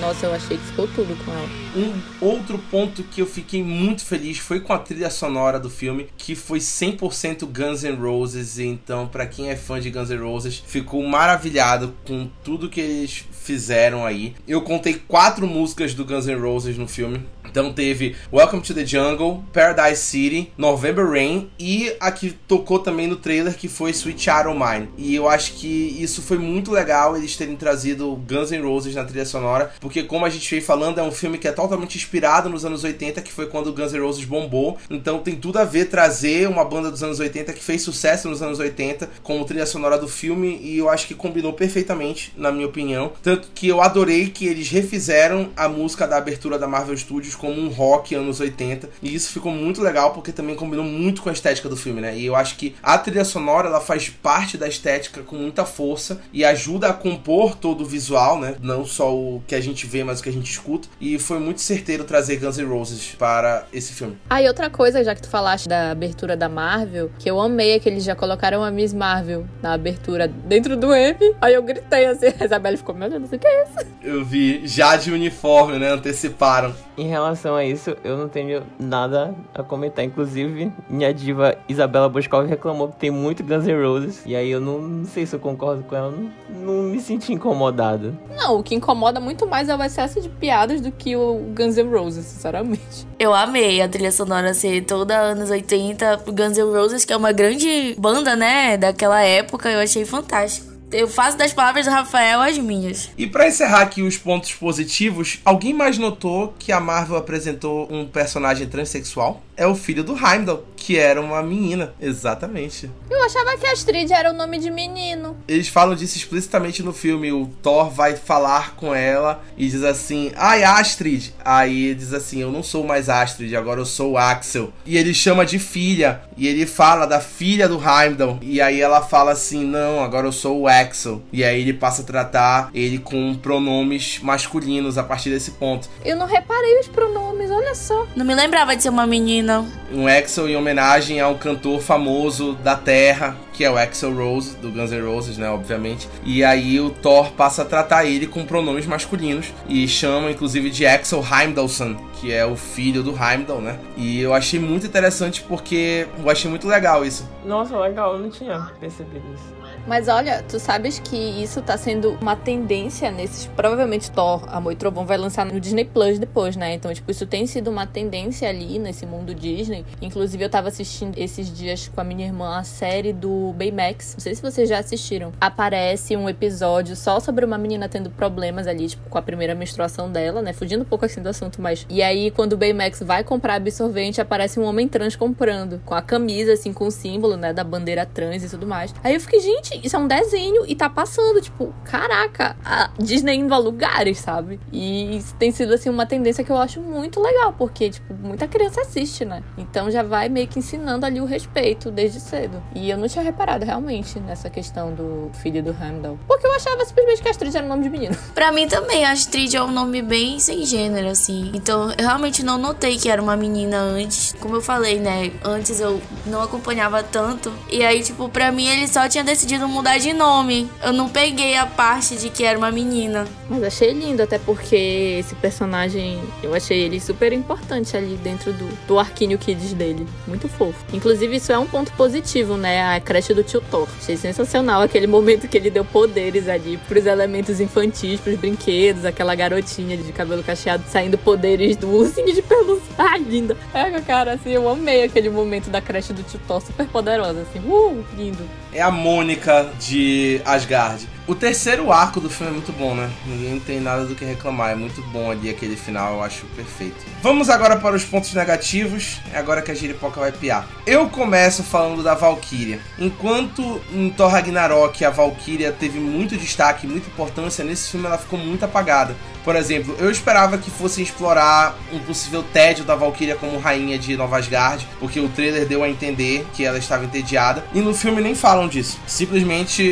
nossa, eu achei que ficou tudo com ela. Um outro ponto que eu fiquei muito feliz foi com a trilha sonora do filme, que foi 100% Guns N' Roses. Então, para quem é fã de Guns N' Roses, ficou maravilhado com tudo que eles fizeram aí. Eu contei quatro músicas do Guns N' Roses no filme. Então teve Welcome to the Jungle, Paradise City, November Rain e a que tocou também no trailer que foi Sweet O' Mine. E eu acho que isso foi muito legal eles terem trazido Guns N' Roses na trilha sonora, porque como a gente veio falando, é um filme que é totalmente inspirado nos anos 80, que foi quando Guns N' Roses bombou. Então tem tudo a ver trazer uma banda dos anos 80 que fez sucesso nos anos 80 como trilha sonora do filme e eu acho que combinou perfeitamente, na minha opinião. Tanto que eu adorei que eles refizeram a música da abertura da Marvel Studios como um rock anos 80. E isso ficou muito legal porque também combinou muito com a estética do filme, né? E eu acho que a trilha sonora ela faz parte da estética com muita força e ajuda a compor todo o visual, né? Não só o que a gente vê, mas o que a gente escuta. E foi muito certeiro trazer Guns N' Roses para esse filme. Ah, e outra coisa, já que tu falaste da abertura da Marvel, que eu amei é que eles já colocaram a Miss Marvel na abertura dentro do M. Aí eu gritei assim, a Isabelle ficou, meu Deus, o que é isso. Eu vi já de uniforme, né? Anteciparam. Em relação a isso, eu não tenho nada a comentar. Inclusive, minha diva Isabela Boscov reclamou que tem muito Guns N' Roses. E aí eu não, não sei se eu concordo com ela. Não, não me senti incomodado. Não, o que incomoda muito mais é o excesso de piadas do que o Guns N' Roses, sinceramente. Eu amei a trilha sonora ser toda anos 80. Guns N' Roses, que é uma grande banda, né, daquela época, eu achei fantástico. Eu faço das palavras do Rafael as minhas. E para encerrar aqui os pontos positivos, alguém mais notou que a Marvel apresentou um personagem transexual? É o filho do Heimdall, que era uma menina, exatamente. Eu achava que Astrid era o nome de menino. Eles falam disso explicitamente no filme. O Thor vai falar com ela e diz assim: Ai, Astrid. Aí ele diz assim: Eu não sou mais Astrid, agora eu sou o Axel. E ele chama de filha. E ele fala da filha do Heimdall. E aí ela fala assim: Não, agora eu sou o Axel. E aí ele passa a tratar ele com pronomes masculinos a partir desse ponto. Eu não reparei os pronomes, olha só. Não me lembrava de ser uma menina. Um Axel em homenagem a um cantor famoso da Terra, que é o Axel Rose, do Guns N' Roses, né, obviamente. E aí o Thor passa a tratar ele com pronomes masculinos e chama inclusive de Axel Heimdallson, que é o filho do Heimdall, né? E eu achei muito interessante porque eu achei muito legal isso. Nossa, legal, eu não tinha percebido isso. Mas olha, tu sabes que isso tá sendo uma tendência nesses. Provavelmente Thor, Amor e Trovão vai lançar no Disney Plus depois, né? Então, tipo, isso tem sido uma tendência ali nesse mundo Disney. Inclusive, eu tava assistindo esses dias com a minha irmã a série do Baymax. Não sei se vocês já assistiram. Aparece um episódio só sobre uma menina tendo problemas ali, tipo, com a primeira menstruação dela, né? Fugindo um pouco assim do assunto, mas. E aí, quando o Baymax vai comprar absorvente, aparece um homem trans comprando. Com a camisa, assim, com o símbolo, né? Da bandeira trans e tudo mais. Aí eu fiquei, gente, isso é um desenho e tá passando, tipo, caraca, a Disney indo a lugares, sabe? E isso tem sido, assim, uma tendência que eu acho muito legal, porque, tipo, muita criança assiste, né? Então já vai meio que ensinando ali o respeito desde cedo. E eu não tinha reparado realmente nessa questão do filho do Heimdall. Porque eu achava simplesmente que Astrid era o nome de menino. Pra mim também, Astrid é um nome bem sem gênero, assim. Então eu realmente não notei que era uma menina antes. Como eu falei, né? Antes eu não acompanhava tanto. E aí, tipo, pra mim ele só tinha decidido mudar de nome. Eu não peguei a parte de que era uma menina. Mas achei lindo, até porque esse personagem, eu achei ele super importante ali dentro do, do arquinho kids dele. Muito fofo. Inclusive, isso é um ponto positivo, né? A creche do tio Thor. Achei sensacional aquele momento que ele deu poderes ali pros elementos infantis, pros brinquedos, aquela garotinha de cabelo cacheado saindo poderes do ursinho de pelúcia. Ai, linda. É, cara, assim, eu amei aquele momento da creche do tio Thor, super poderosa, assim. Uh, lindo. É a Mônica de Asgard. O terceiro arco do filme é muito bom, né? Ninguém tem nada do que reclamar. É muito bom ali aquele final, eu acho perfeito. Vamos agora para os pontos negativos. É agora que a giripoca vai piar. Eu começo falando da Valkyria. Enquanto em Thor Ragnarok a Valkyria teve muito destaque, muita importância, nesse filme ela ficou muito apagada. Por exemplo, eu esperava que fossem explorar um possível tédio da Valkyria como rainha de Nova Asgard, porque o trailer deu a entender que ela estava entediada, e no filme nem falam disso. Simplesmente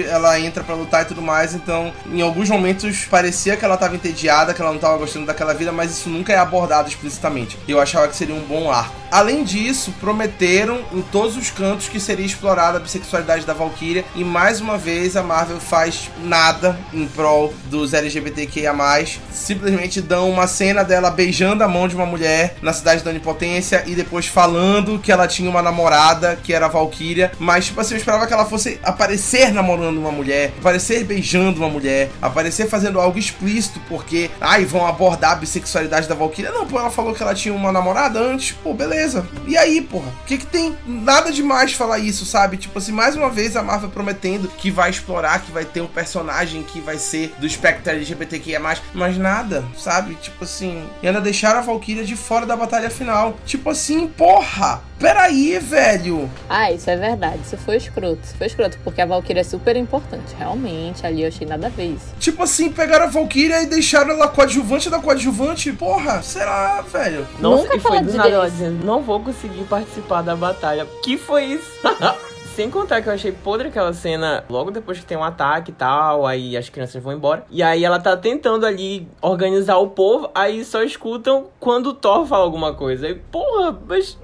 ela entra para lutar e tudo mais, então em alguns momentos parecia que ela estava entediada, que ela não estava gostando daquela vida, mas isso nunca é abordado explicitamente. Eu achava que seria um bom arco. Além disso, prometeram em todos os cantos que seria explorada a bissexualidade da Valkyria, e mais uma vez a Marvel faz nada em prol dos LGBTQIA+, simplesmente dão uma cena dela beijando a mão de uma mulher na cidade da Onipotência e depois falando que ela tinha uma namorada que era a Valkyria. Mas, tipo assim, eu esperava que ela fosse aparecer namorando uma mulher, aparecer beijando uma mulher, aparecer fazendo algo explícito, porque, ai, vão abordar a bissexualidade da Valkyria. Não, pô, ela falou que ela tinha uma namorada antes, pô, beleza. E aí, porra? O que que tem? Nada demais falar isso, sabe? Tipo assim, mais uma vez a Marvel prometendo que vai explorar, que vai ter um personagem que vai ser do espectro LGBTQIA+, mas nada, sabe? Tipo assim, e ainda deixaram a Valkyria de fora da batalha final. Tipo assim, porra! peraí, velho. Ah, isso é verdade. Isso foi escroto. Isso foi escroto, porque a Valkyria é super importante. Realmente, ali eu achei nada a ver isso. Tipo assim, pegaram a Valkyria e deixaram ela coadjuvante da coadjuvante. Porra, será, velho? Nossa, Nunca e foi do nada dizendo, não vou conseguir participar da batalha. Que foi isso? Sem contar que eu achei podre aquela cena logo depois que tem um ataque e tal, aí as crianças vão embora. E aí ela tá tentando ali organizar o povo, aí só escutam quando o Thor fala alguma coisa. Aí, porra, mas.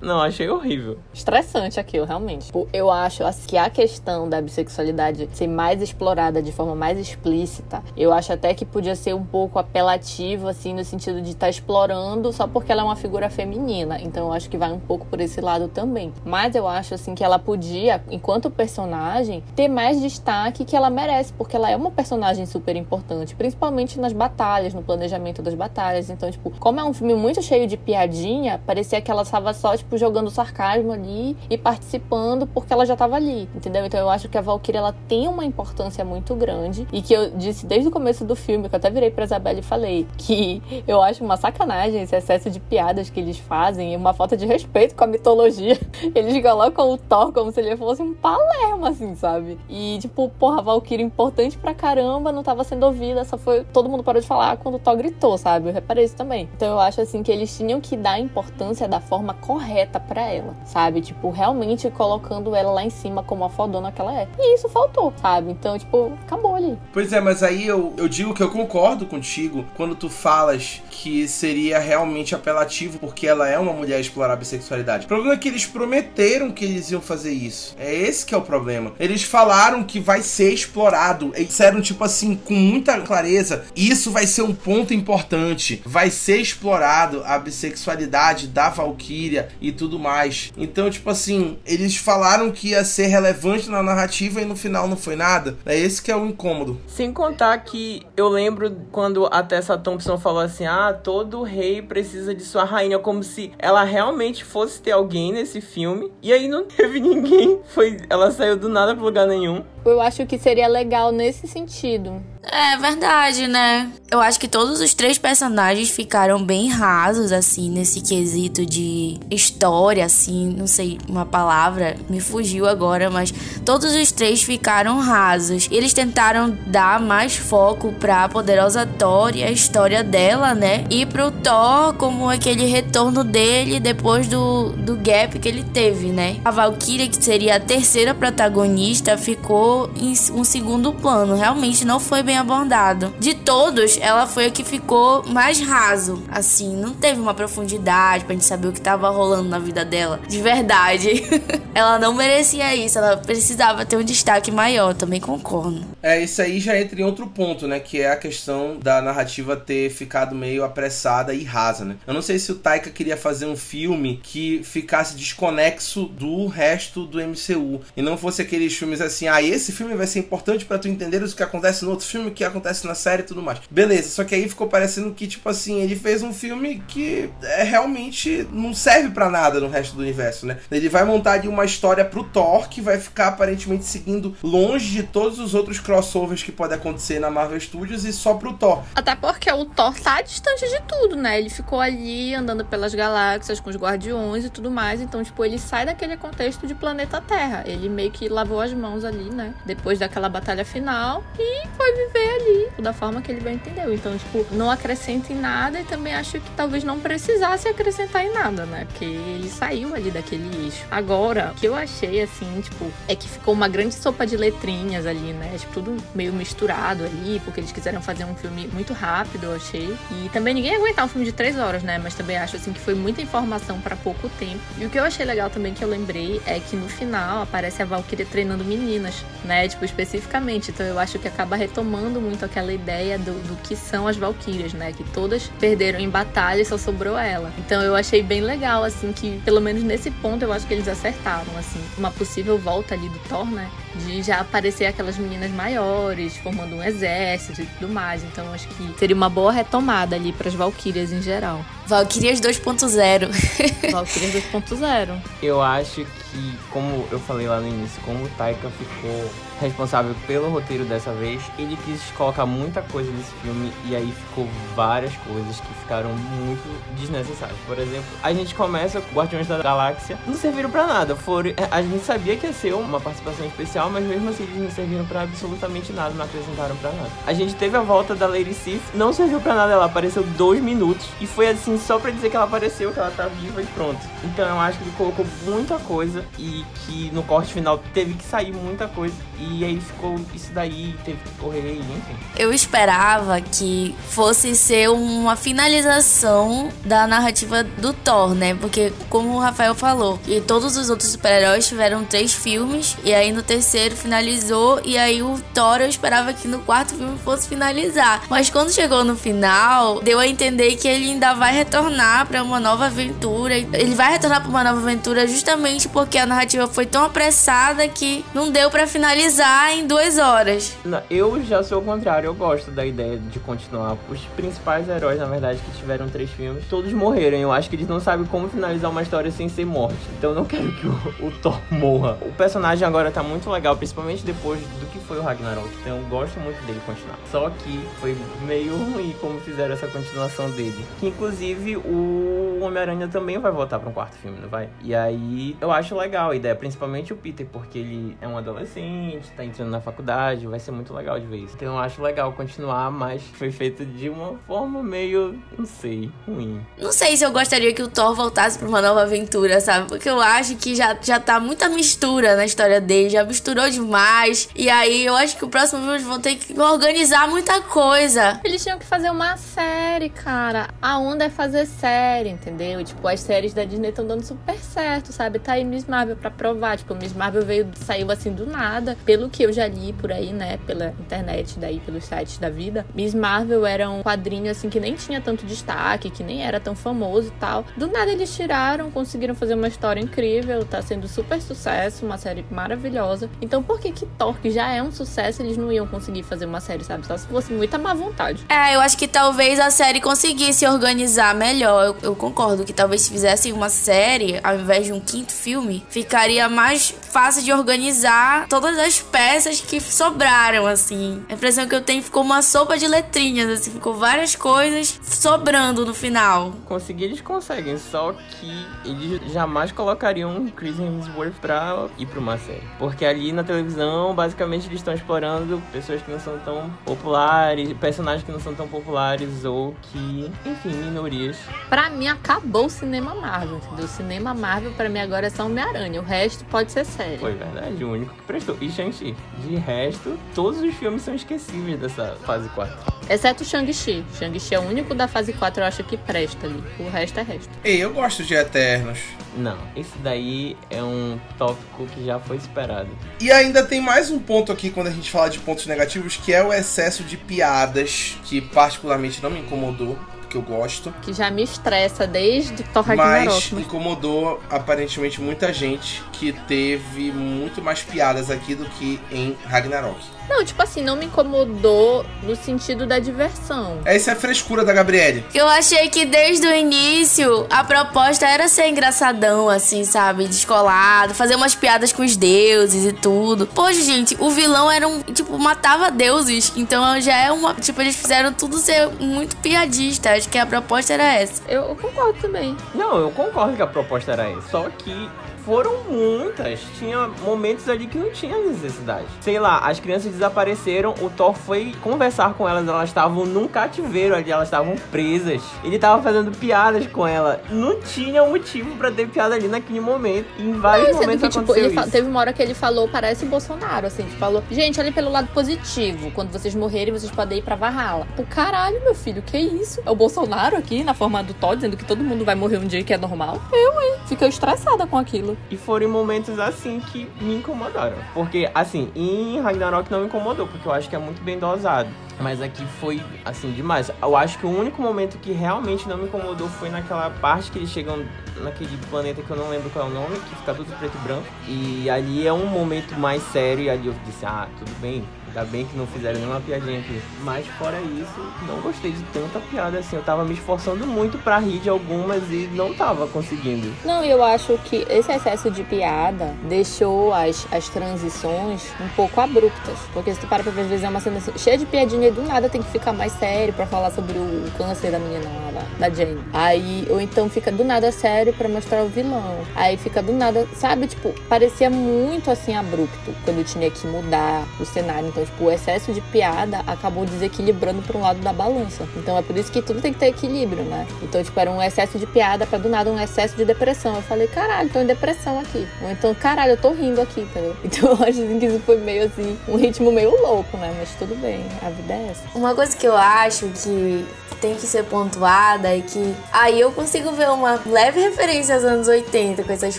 Não, achei horrível. Estressante aquilo, realmente. Tipo, Eu acho assim, que a questão da bissexualidade ser mais explorada de forma mais explícita, eu acho até que podia ser um pouco apelativo, assim, no sentido de estar explorando só porque ela é uma figura feminina. Então eu acho que vai um pouco por esse lado também. Mas eu acho, assim, que ela podia, enquanto personagem, ter mais destaque que ela merece, porque ela é uma personagem super importante, principalmente nas batalhas, no planejamento das batalhas. Então, tipo, como é um filme muito cheio de piadinha, parecia que ela estava só, tipo, jogando sarcasmo ali e participando porque ela já estava ali, entendeu? Então eu acho que a Valkyria ela tem uma importância muito grande e que eu disse desde o começo do filme, que eu até virei pra Isabelle e falei que eu acho uma sacanagem esse excesso de piadas que eles fazem e uma falta de respeito com a mitologia. Eles colocam o Thor como se ele fosse um palermo, assim, sabe? E, tipo, porra, a Valkyria importante pra caramba, não tava sendo ouvida, só foi. Todo mundo parou de falar quando o Thor gritou, sabe? Eu reparei isso também. Então eu acho, assim, que eles tinham que dar importância da forma correta pra ela, sabe? Tipo, realmente colocando ela lá em cima como a fodona que ela é. E isso faltou, sabe? Então, tipo, acabou ali. Pois é, mas aí eu, eu digo que eu concordo contigo quando tu falas que seria realmente apelativo porque ela é uma mulher explorar a bissexualidade. O problema é que eles prometeram que eles iam fazer isso. É esse que é o problema. Eles falaram que vai ser explorado. Eles disseram, tipo assim, com muita clareza: isso vai ser um ponto importante. Vai ser explorado a bissexualidade da Valkyria e tudo mais. Então, tipo assim, eles falaram que ia ser relevante na narrativa e no final não foi nada. É esse que é o incômodo. Sem contar que eu lembro quando a Tessa Thompson falou assim: ah, todo rei precisa de sua rainha, como se ela realmente fosse ter alguém nesse filme. E aí não teve ninguém. Foi, ela saiu do nada pro lugar nenhum. Eu acho que seria legal nesse sentido. É verdade, né? Eu acho que todos os três personagens ficaram bem rasos, assim, nesse quesito de história, assim, não sei uma palavra, me fugiu agora, mas todos os três ficaram rasos. Eles tentaram dar mais foco pra poderosa Thor e a história dela, né? E pro Thor como aquele retorno dele depois do, do gap que ele teve, né? A Valkyria, que seria a terceira protagonista, ficou em um segundo plano. Realmente não foi bem abordado. De todos, ela foi a que ficou mais raso. Assim, não teve uma profundidade pra gente saber o que tava rolando na vida dela. De verdade. ela não merecia isso. Ela precisava ter um destaque maior. Também concordo. É, isso aí já entra em outro ponto, né? Que é a questão da narrativa ter ficado meio apressada e rasa, né? Eu não sei se o Taika queria fazer um filme que ficasse desconexo do resto do MCU. E não fosse aqueles filmes assim, ah, esse filme vai ser importante pra tu entender o que acontece no outro filme, o que acontece na série e tudo mais. Beleza, só que aí ficou parecendo que, tipo assim, ele fez um filme que é, realmente não serve pra nada no resto do universo, né? Ele vai montar ali uma história pro Thor que vai ficar aparentemente seguindo longe de todos os outros crossovers que podem acontecer na Marvel Studios e só pro Thor. Até porque o Thor tá distante de tudo, né? Ele ficou ali andando pelas galáxias com os guardiões e tudo mais. Então, tipo, ele sai daquele contexto de planeta Terra. Ele meio que lavou as mãos ali, né? Depois daquela batalha final e foi viver ali da forma que ele bem entendeu. Então, tipo, não acrescenta em nada e também acho que talvez não precisasse acrescentar em nada, né? Porque ele saiu ali daquele eixo. Agora, o que eu achei, assim, tipo, é que ficou uma grande sopa de letrinhas ali, né? Tipo, tudo meio misturado ali, porque eles quiseram fazer um filme muito rápido, eu achei. E também ninguém ia aguentar um filme de três horas, né? Mas também acho, assim, que foi muita informação para pouco tempo. E o que eu achei legal também, que eu lembrei, é que no final aparece a Valkyria treinando meninas, né? Tipo, especificamente. Então eu acho que acaba retomando muito aquela ideia do, do que são as Valkyrias, né? Que todas perderam em batalha e só sobrou ela. Então eu achei bem legal, assim, que pelo menos nesse ponto eu acho que eles acertaram, assim. Uma possível volta ali do Thor, né? De já aparecer aquelas meninas maiores, formando um exército e tudo mais. Então acho que seria uma boa retomada ali para as Valkyrias em geral. Valkyrias 2.0. Valkyrias 2.0. Eu acho que, como eu falei lá no início, como o Taika ficou responsável pelo roteiro dessa vez, ele quis colocar muita coisa nesse filme e aí ficou várias coisas que ficaram muito desnecessárias. Por exemplo, a gente começa com Guardiões da Galáxia, não serviram para nada. Foram, a gente sabia que ia ser uma participação especial, mas mesmo assim eles não serviram para absolutamente nada, não acrescentaram para nada. A gente teve a volta da Lady Sif, não serviu para nada, ela apareceu dois minutos e foi assim só para dizer que ela apareceu, que ela tá viva e pronto. Então eu acho que ele colocou muita coisa e que no corte final teve que sair muita coisa e aí ficou isso daí, teve que correr, enfim. Eu esperava que fosse ser uma finalização da narrativa do Thor, né? Porque, como o Rafael falou, e todos os outros super-heróis tiveram três filmes, e aí no terceiro finalizou, e aí o Thor eu esperava que no quarto filme fosse finalizar. Mas quando chegou no final, deu a entender que ele ainda vai retornar para uma nova aventura. Ele vai retornar para uma nova aventura justamente porque a narrativa foi tão apressada que não deu para finalizar em duas horas. Eu já sou o contrário, eu gosto da ideia de continuar. Os principais heróis, na verdade, que tiveram três filmes, todos morreram. Eu acho que eles não sabem como finalizar uma história sem ser morte. Então eu não quero que o, o Thor morra. O personagem agora tá muito legal, principalmente depois do que foi o Ragnarok. Então eu gosto muito dele continuar. Só que foi meio ruim como fizeram essa continuação dele. Que inclusive o Homem-Aranha também vai voltar para um quarto filme, não vai? E aí eu acho legal a ideia, principalmente o Peter, porque ele é um adolescente, tá entrando na faculdade, vai ser muito legal de ver isso. Então eu acho legal continuar, mas foi feito de uma forma meio, não sei, ruim. Não sei se eu gostaria que o Thor voltasse pra uma nova aventura, sabe? Porque eu acho que já, já tá muita mistura na história dele, já misturou demais. E aí eu acho que o próximo filme vão ter que organizar muita coisa. Eles tinham que fazer uma série, cara. A onda é fazer série, entendeu? Tipo, as séries da Disney estão dando super certo, sabe? Tá aí Miss Marvel pra provar. Tipo, Miss Marvel veio, saiu assim do nada. Pelo que eu já li por aí, né? Pela internet, daí pelos sites da vida. Miss Marvel era um quadrinho assim que nem tinha tanto destaque, que nem era tão famoso e tal. Do nada eles tiraram, conseguiram fazer uma história incrível, tá sendo super sucesso, uma série maravilhosa. Então por que que Thor, que já é um sucesso, eles não iam conseguir fazer uma série, sabe? Só se fosse muita má vontade. É, eu acho que talvez a série conseguisse organizar melhor. Eu, eu concordo que talvez se fizessem uma série, ao invés de um quinto filme, ficaria mais fácil de organizar todas as peças que sobraram, assim. A impressão que eu tenho ficou uma sopa de letrinhas, assim, ficou várias coisas sobrando no final. Conseguir eles conseguem, só que eles jamais colocariam Chris Hemsworth pra ir pra uma série. Porque ali na televisão, basicamente, eles estão explorando pessoas que não são tão populares, personagens que não são tão populares ou que, enfim, minorias. Pra mim, acabou o cinema Marvel, entendeu? O cinema Marvel, pra mim, agora é só Homem-Aranha. O resto pode ser série. Foi verdade, o único que prestou. E Shang-Chi. De resto, todos os filmes são esquecíveis dessa fase 4. Exceto Shang-Chi. Shang-Chi é o único da fase 4 eu acho que presta ali. O resto é resto. Ei, eu gosto de Eternos. Não, esse daí é um tópico que já foi esperado. E ainda tem mais um ponto aqui quando a gente fala de pontos negativos, que é o excesso de piadas, que particularmente não me incomodou. Que eu gosto. Que já me estressa desde Thor Ragnarok. Mas Mas incomodou aparentemente muita gente que teve muito mais piadas aqui do que em Ragnarok. Não, tipo assim, não me incomodou no sentido da diversão. Essa é a frescura da Gabriele. Eu achei que desde o início a proposta era ser engraçadão, assim, sabe? Descolado, fazer umas piadas com os deuses e tudo. Poxa, gente, o vilão era um. Tipo, matava deuses. Então já é uma. Tipo, eles fizeram tudo ser muito piadista. Acho que a proposta era essa. Eu, eu concordo também. Não, eu concordo que a proposta era essa. Só que foram muitas. Tinha momentos ali que não tinha necessidade. Sei lá, as crianças desapareceram, o Thor foi conversar com elas, elas estavam num cativeiro ali, elas estavam presas. Ele tava fazendo piadas com ela. Não tinha motivo para ter piada ali naquele momento. E em vários sendo momentos que, tipo, aconteceu ele teve uma hora que ele falou, parece o Bolsonaro, assim, que falou, gente, olhem pelo lado positivo. Quando vocês morrerem, vocês podem ir pra Valhalla. Pô, caralho, meu filho, que isso? É o Bolsonaro aqui, na forma do Todd, dizendo que todo mundo vai morrer um dia que é normal? Eu, hein? Fiquei estressada com aquilo. E foram momentos assim que me incomodaram. Porque, assim, em Ragnarok não me incomodou, porque eu acho que é muito bem dosado. Mas aqui foi, assim, demais. Eu acho que o único momento que realmente não me incomodou foi naquela parte que eles chegam naquele planeta que eu não lembro qual é o nome, que fica tudo preto e branco. E ali é um momento mais sério, e ali eu disse, ah, tudo bem. Ainda bem que não fizeram nenhuma piadinha aqui. Mas fora isso, não gostei de tanta piada assim assim, eu tava me esforçando muito pra rir de algumas e não tava conseguindo. Não, eu acho que esse excesso de piada deixou as, as transições um pouco abruptas. Porque se tu para pra ver, às vezes é uma cena cheia de piadinha e do nada tem que ficar mais sério pra falar sobre o câncer da menina lá, da Jane. Aí, ou então fica do nada sério pra mostrar o vilão. Aí fica do nada, sabe? Tipo, parecia muito assim abrupto quando tinha que mudar o cenário. Então, tipo, o excesso de piada acabou desequilibrando pra um lado da balança. Então é por isso que tudo tem que ter equilíbrio, né? Então, tipo, era um excesso de piada pra do nada um excesso de depressão. Eu falei, caralho, tô em depressão aqui. Ou então, caralho, eu tô rindo aqui, entendeu? Então eu acho assim, que isso foi meio assim, um ritmo meio louco, né? Mas tudo bem, a vida é essa. Uma coisa que eu acho que tem que ser pontuada é que aí eu consigo ver uma leve referência aos anos 80 com essas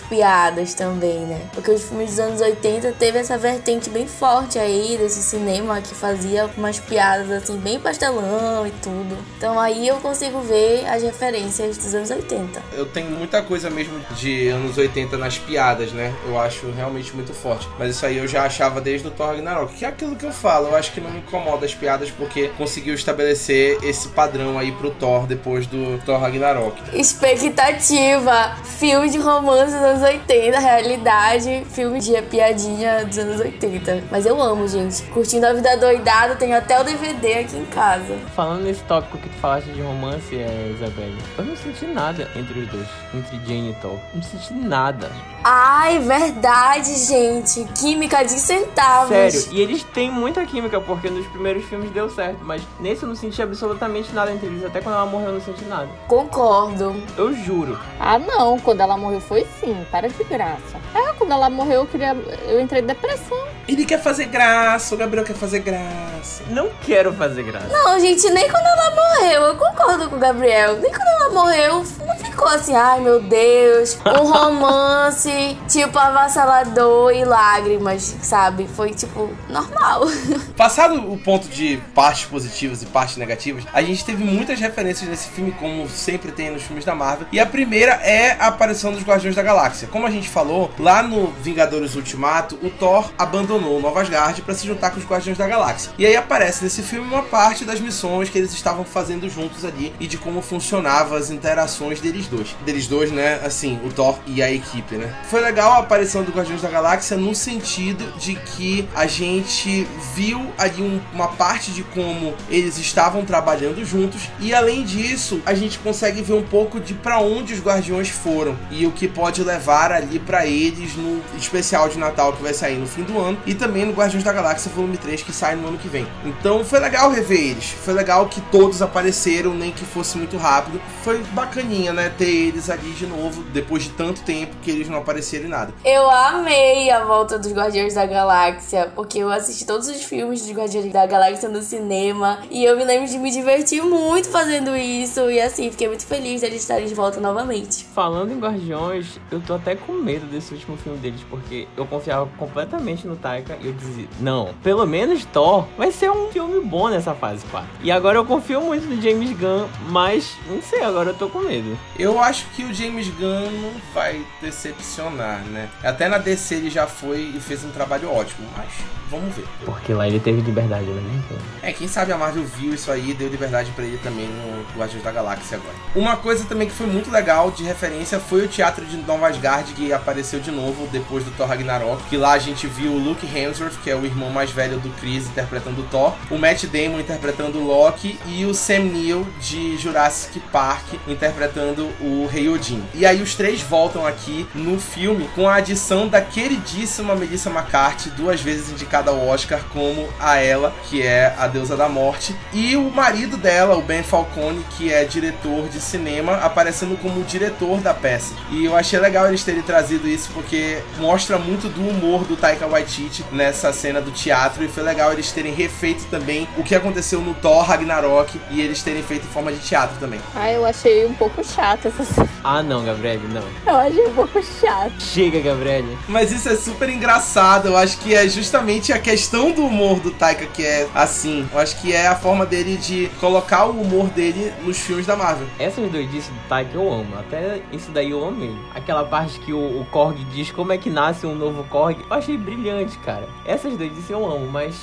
piadas também, né? Porque os filmes dos anos 80 teve essa vertente bem forte aí desse cinema que fazia umas piadas assim bem pastelão e tudo. Então aí eu consigo ver as referências dos anos 80. Eu tenho muita coisa mesmo de anos 80 nas piadas, né? Eu acho realmente muito forte. Mas isso aí eu já achava desde o Thor Ragnarok. Que é aquilo que eu falo. Eu acho que não me incomoda as piadas porque conseguiu estabelecer esse padrão aí pro Thor depois do Thor Ragnarok. Expectativa. Filme de romance dos anos 80, realidade. Filme de piadinha dos anos 80. Mas eu amo, gente. Curtindo a vida doidada, tenho até o DVD aqui em casa. Falando nesse tópico que tu falaste de romance, é, Isabelle, eu não senti nada entre os dois, entre Jane e Thor. Não senti nada. Ai, verdade, gente. Química de centavos. Sério, e eles têm muita química, porque nos primeiros filmes deu certo, mas nesse eu não senti absolutamente nada Até quando ela morreu, eu não senti nada. Concordo. Eu juro. Ah, não, quando ela morreu foi sim, para de graça. É, quando ela morreu eu queria. Eu entrei em depressão. Ele quer fazer graça, o Gabriel quer fazer graça. Não quero fazer graça. Não, gente, nem quando ela morreu, eu concordo com o Gabriel. Nem quando ela morreu, não ficou assim, ai meu Deus, um romance, tipo, avassalador e lágrimas, sabe? Foi, tipo, normal. Passado o ponto de partes positivas e partes negativas, a gente teve muitas referências nesse filme, como sempre tem nos filmes da Marvel. E a primeira é a aparição dos Guardiões da Galáxia. Como a gente falou, lá no Vingadores Ultimato, o Thor abandonou Nova Asgard para se juntar com os Guardiões da Galáxia. E aí aparece nesse filme uma parte das missões que eles estavam fazendo juntos ali e de como funcionavam as interações deles dois. Deles dois, né? Assim, o Thor e a equipe, né? Foi legal a aparição do Guardiões da Galáxia no sentido de que a gente viu ali um- uma parte de como eles estavam trabalhando juntos e além disso, a gente consegue ver um pouco de para onde os Guardiões foram e o que pode levar ali pra eles no especial de Natal que vai sair no fim do ano e também no Guardiões da Galáxia volume 3 que sai no ano que vem. Então foi legal rever eles. Foi legal que todos apareceram, nem que fosse muito rápido. Foi bacaninha, né, ter eles ali de novo depois de tanto tempo que eles não apareceram em nada. Eu amei a volta dos Guardiões da Galáxia, porque eu assisti todos os filmes dos Guardiões da Galáxia no cinema e eu me lembro de me divertir muito fazendo isso e assim, fiquei muito feliz deles estarem de volta novamente. Falando em Guardiões, eu tô até com medo desse último filme deles, porque eu confiava completamente no Taika e eu dizia, não, pelo menos Thor vai ser um filme bom nessa fase 4. E agora eu confio muito no James Gunn, mas não sei, agora eu tô com medo. Eu acho que o James Gunn não vai decepcionar, né? Até na DC ele já foi e fez um trabalho ótimo, mas vamos ver. Porque lá ele teve liberdade, né? É, quem sabe a Marvel viu isso aí e deu liberdade pra ele também no Guardiões da Galáxia agora. Uma coisa também que foi muito legal de referência foi o Teatro de Nova Asgard, que apareceu de novo depois do Thor Ragnarok, que lá a gente viu o Luke Hemsworth, que é o irmão mais velho do Chris, interpretando o Thor, o Matt Damon interpretando o Loki e o Sam Neill de Jurassic Park interpretando o Rei Odin. E aí os três voltam aqui no filme com a adição da queridíssima Melissa McCarthy, duas vezes indicada ao Oscar como a ela, que é a deusa da morte, e o marido dela, o Ben Falcone, que é diretor de cinema, aparecendo como diretor da peça. E eu achei legal eles terem trazido isso porque mostra muito do humor do Taika Waititi nessa cena do teatro e foi legal eles terem refeito também o que aconteceu no Thor Ragnarok e eles terem feito em forma de teatro também. Ah, eu achei um pouco chato essa cena. Ah não, Gabriel, não. Eu achei um pouco chato. Chega, Gabriel. Mas isso é super engraçado. Eu acho que é justamente a questão do humor do Taika que é assim. Eu acho que é a forma dele de colocar o humor dele nos filmes da Marvel. Essas doidices do Taika eu amo. Até isso daí eu amei. Aquela parte que o, o Korg diz como é que nasce um novo Korg. Eu achei brilhante, cara. Essas doidices eu amo, mas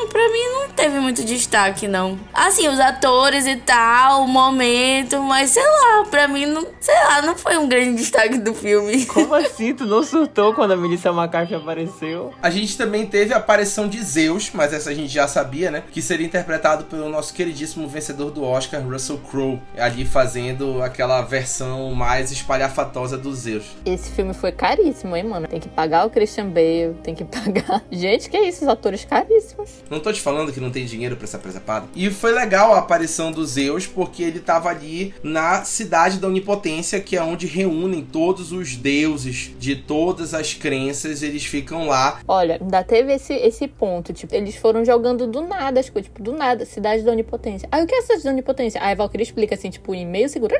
Hum, pra mim não teve muito destaque, não. Assim, os atores e tal, o momento, mas sei lá, pra mim não. Sei lá, não foi um grande destaque do filme. Como assim? Tu não surtou quando a Melissa McCarthy apareceu? A gente também teve a aparição de Zeus, mas essa a gente já sabia, né? Que seria interpretado pelo nosso queridíssimo vencedor do Oscar, Russell Crowe, ali fazendo aquela versão mais espalhafatosa do Zeus. Esse filme foi caríssimo, hein, mano? Tem que pagar o Christian Bale, tem que pagar. Gente, que é isso? Os atores caríssimos. Não tô te falando que não tem dinheiro pra essa presepada. E foi legal a aparição do Zeus, porque ele tava ali na cidade da Onipotência, que é onde reúnem todos os deuses de todas as crenças, eles ficam lá. Olha, ainda teve esse, esse ponto, tipo, eles foram jogando do nada as coisas, tipo, do nada, cidade da Onipotência. Aí o que é cidade da Onipotência? Aí a Valkyrie explica assim, tipo, em meio segundo.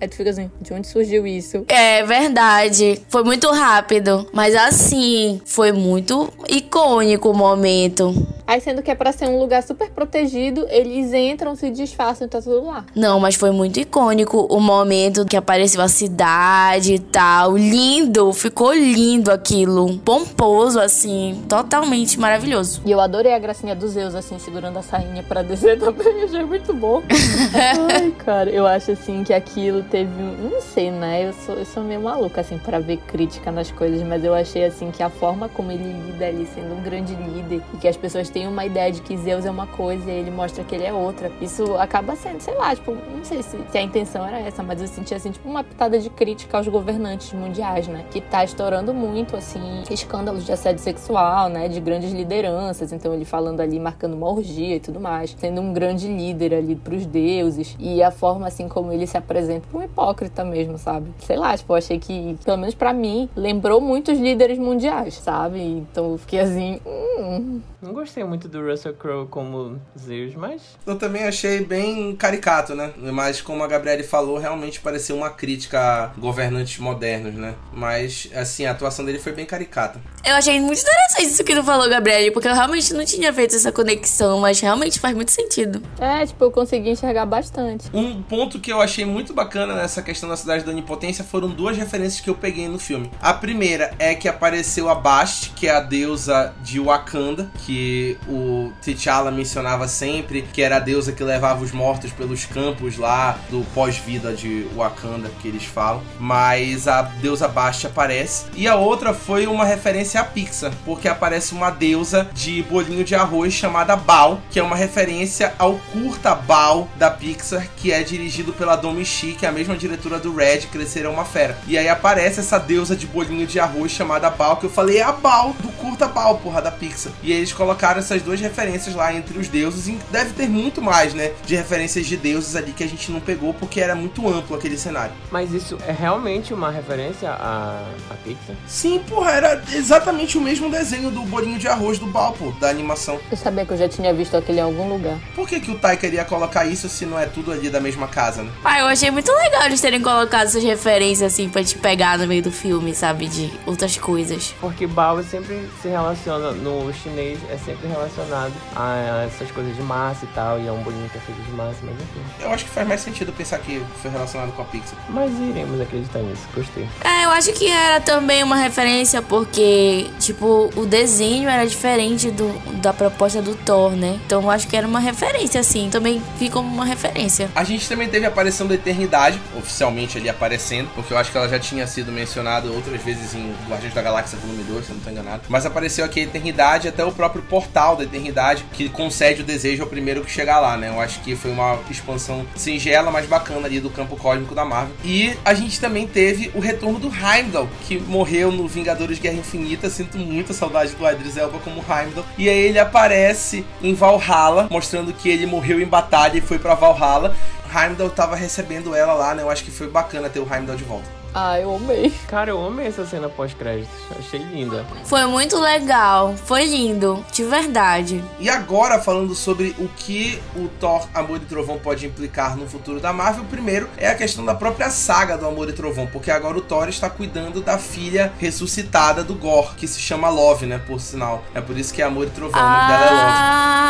Aí tu fica assim, de onde surgiu isso? É verdade. Foi muito rápido. Mas assim, foi muito icônico o momento. Aí sendo que é pra ser um lugar super protegido, eles entram, se disfarçam e tá tudo lá. Não, mas foi muito icônico o momento que apareceu a cidade e tal. Lindo, ficou lindo aquilo. Pomposo, assim, totalmente maravilhoso. E eu adorei a gracinha dos Zeus, assim, segurando a sainha pra descer também. Achei muito bom. Ai, cara, eu acho assim que aquilo teve um. Não sei, né? Eu sou, eu sou meio maluca, assim, pra ver crítica nas coisas, mas eu achei assim que a forma como ele lida ali, sendo um grande líder, e que as pessoas têm uma ideia de que Zeus é uma coisa e ele mostra que ele é outra. Isso acaba sendo, sei lá, tipo, não sei se, se a intenção era essa, mas eu senti assim, tipo, uma pitada de crítica aos governantes mundiais, né? Que tá estourando muito, assim, escândalos de assédio sexual, né? De grandes lideranças. Então ele falando ali, marcando uma orgia e tudo mais, sendo um grande líder ali pros deuses. E a forma, assim, como ele se apresenta, um hipócrita mesmo, sabe? Sei lá, tipo, eu achei que, pelo menos pra mim, lembrou muitos líderes mundiais, sabe? Então eu fiquei assim, hum, Não gostei muito do Russell Crowe como Zeus, mas Eu também achei bem caricato, né? Mas como a Gabriele falou, realmente pareceu uma crítica a governantes modernos, né? Mas, assim, a atuação dele foi bem caricata. Eu achei muito interessante isso que tu falou, Gabriele, porque eu realmente não tinha feito essa conexão, mas realmente faz muito sentido. É, tipo, eu consegui enxergar bastante. Um ponto que eu achei muito bacana nessa questão da cidade da onipotência foram duas referências que eu peguei no filme. A primeira é que apareceu a Bast, que é a deusa de Wakanda, que o T'Challa mencionava sempre, que era a deusa que levava os mortos pelos campos lá do pós-vida de Wakanda, que eles falam. Mas a deusa Bast aparece. E a outra foi uma referência à Pixar, porque aparece uma deusa de bolinho de arroz chamada Bao, que é uma referência ao curta Bao da Pixar, que é dirigido pela Domi Shi, que é a mesma diretora do Red, Crescer é uma Fera. E aí aparece essa deusa de bolinho de arroz chamada Bao, que eu falei é a Bao do curta Bao, porra, da Pixar. E aí eles colocaram essas duas referências lá entre os deuses, e deve ter muito mais, né, de referências de deuses ali que a gente não pegou, porque era muito amplo aquele cenário. Mas isso é realmente uma referência à, à Pixar? Sim, porra, era exatamente o mesmo desenho do bolinho de arroz do Bao, pô, da animação. Eu sabia que eu já tinha visto aquele em algum lugar. Por que, que o Tai queria colocar isso se não é tudo ali da mesma casa, né? Ah, eu achei muito legal eles terem colocado essas referências assim pra te pegar no meio do filme, sabe? De outras coisas. Porque Bao sempre se relaciona, no chinês, é sempre relacionado a essas coisas de massa e tal, e é um bolinho que é feito de massa, mas enfim. Eu acho que faz mais sentido pensar que foi relacionado com a Pixar. Mas iremos acreditar nisso, gostei. É, eu acho que era também uma referência porque, tipo, o desenho era diferente do, da proposta do Thor, né? Então eu acho que era uma referência, assim. Também fica como uma referência. A gente também teve a aparição da Eternidade, oficialmente ali aparecendo, porque eu acho que ela já tinha sido mencionada outras vezes em Guardiões da Galáxia Volume 2, se eu não tô enganado. Mas apareceu aqui a Eternidade, até o próprio portal da Eternidade, que concede o desejo ao primeiro que chegar lá, né? Eu acho que foi uma expansão singela, mas bacana ali do campo cósmico da Marvel. E a gente também teve o retorno do Heimdall, que morreu no Vingadores Guerra Infinita. Sinto muita saudade do Idris Elba como Heimdall. E aí ele aparece em Valhalla, mostrando que ele morreu em batalha e foi pra Valhalla. Heimdall tava recebendo ela lá, né? Eu acho que foi bacana ter o Heimdall de volta. Ah, eu amei. Cara, eu amei essa cena pós-créditos, achei linda. Foi muito legal. Foi lindo. De verdade. E agora, falando sobre o que o Thor Amor e Trovão pode implicar no futuro da Marvel, primeiro é a questão da própria saga do Amor e Trovão, porque agora o Thor está cuidando da filha ressuscitada do Gore, que se chama Love, né? Por sinal. É por isso que é Amor e Trovão, o nome dela é Love. Ah!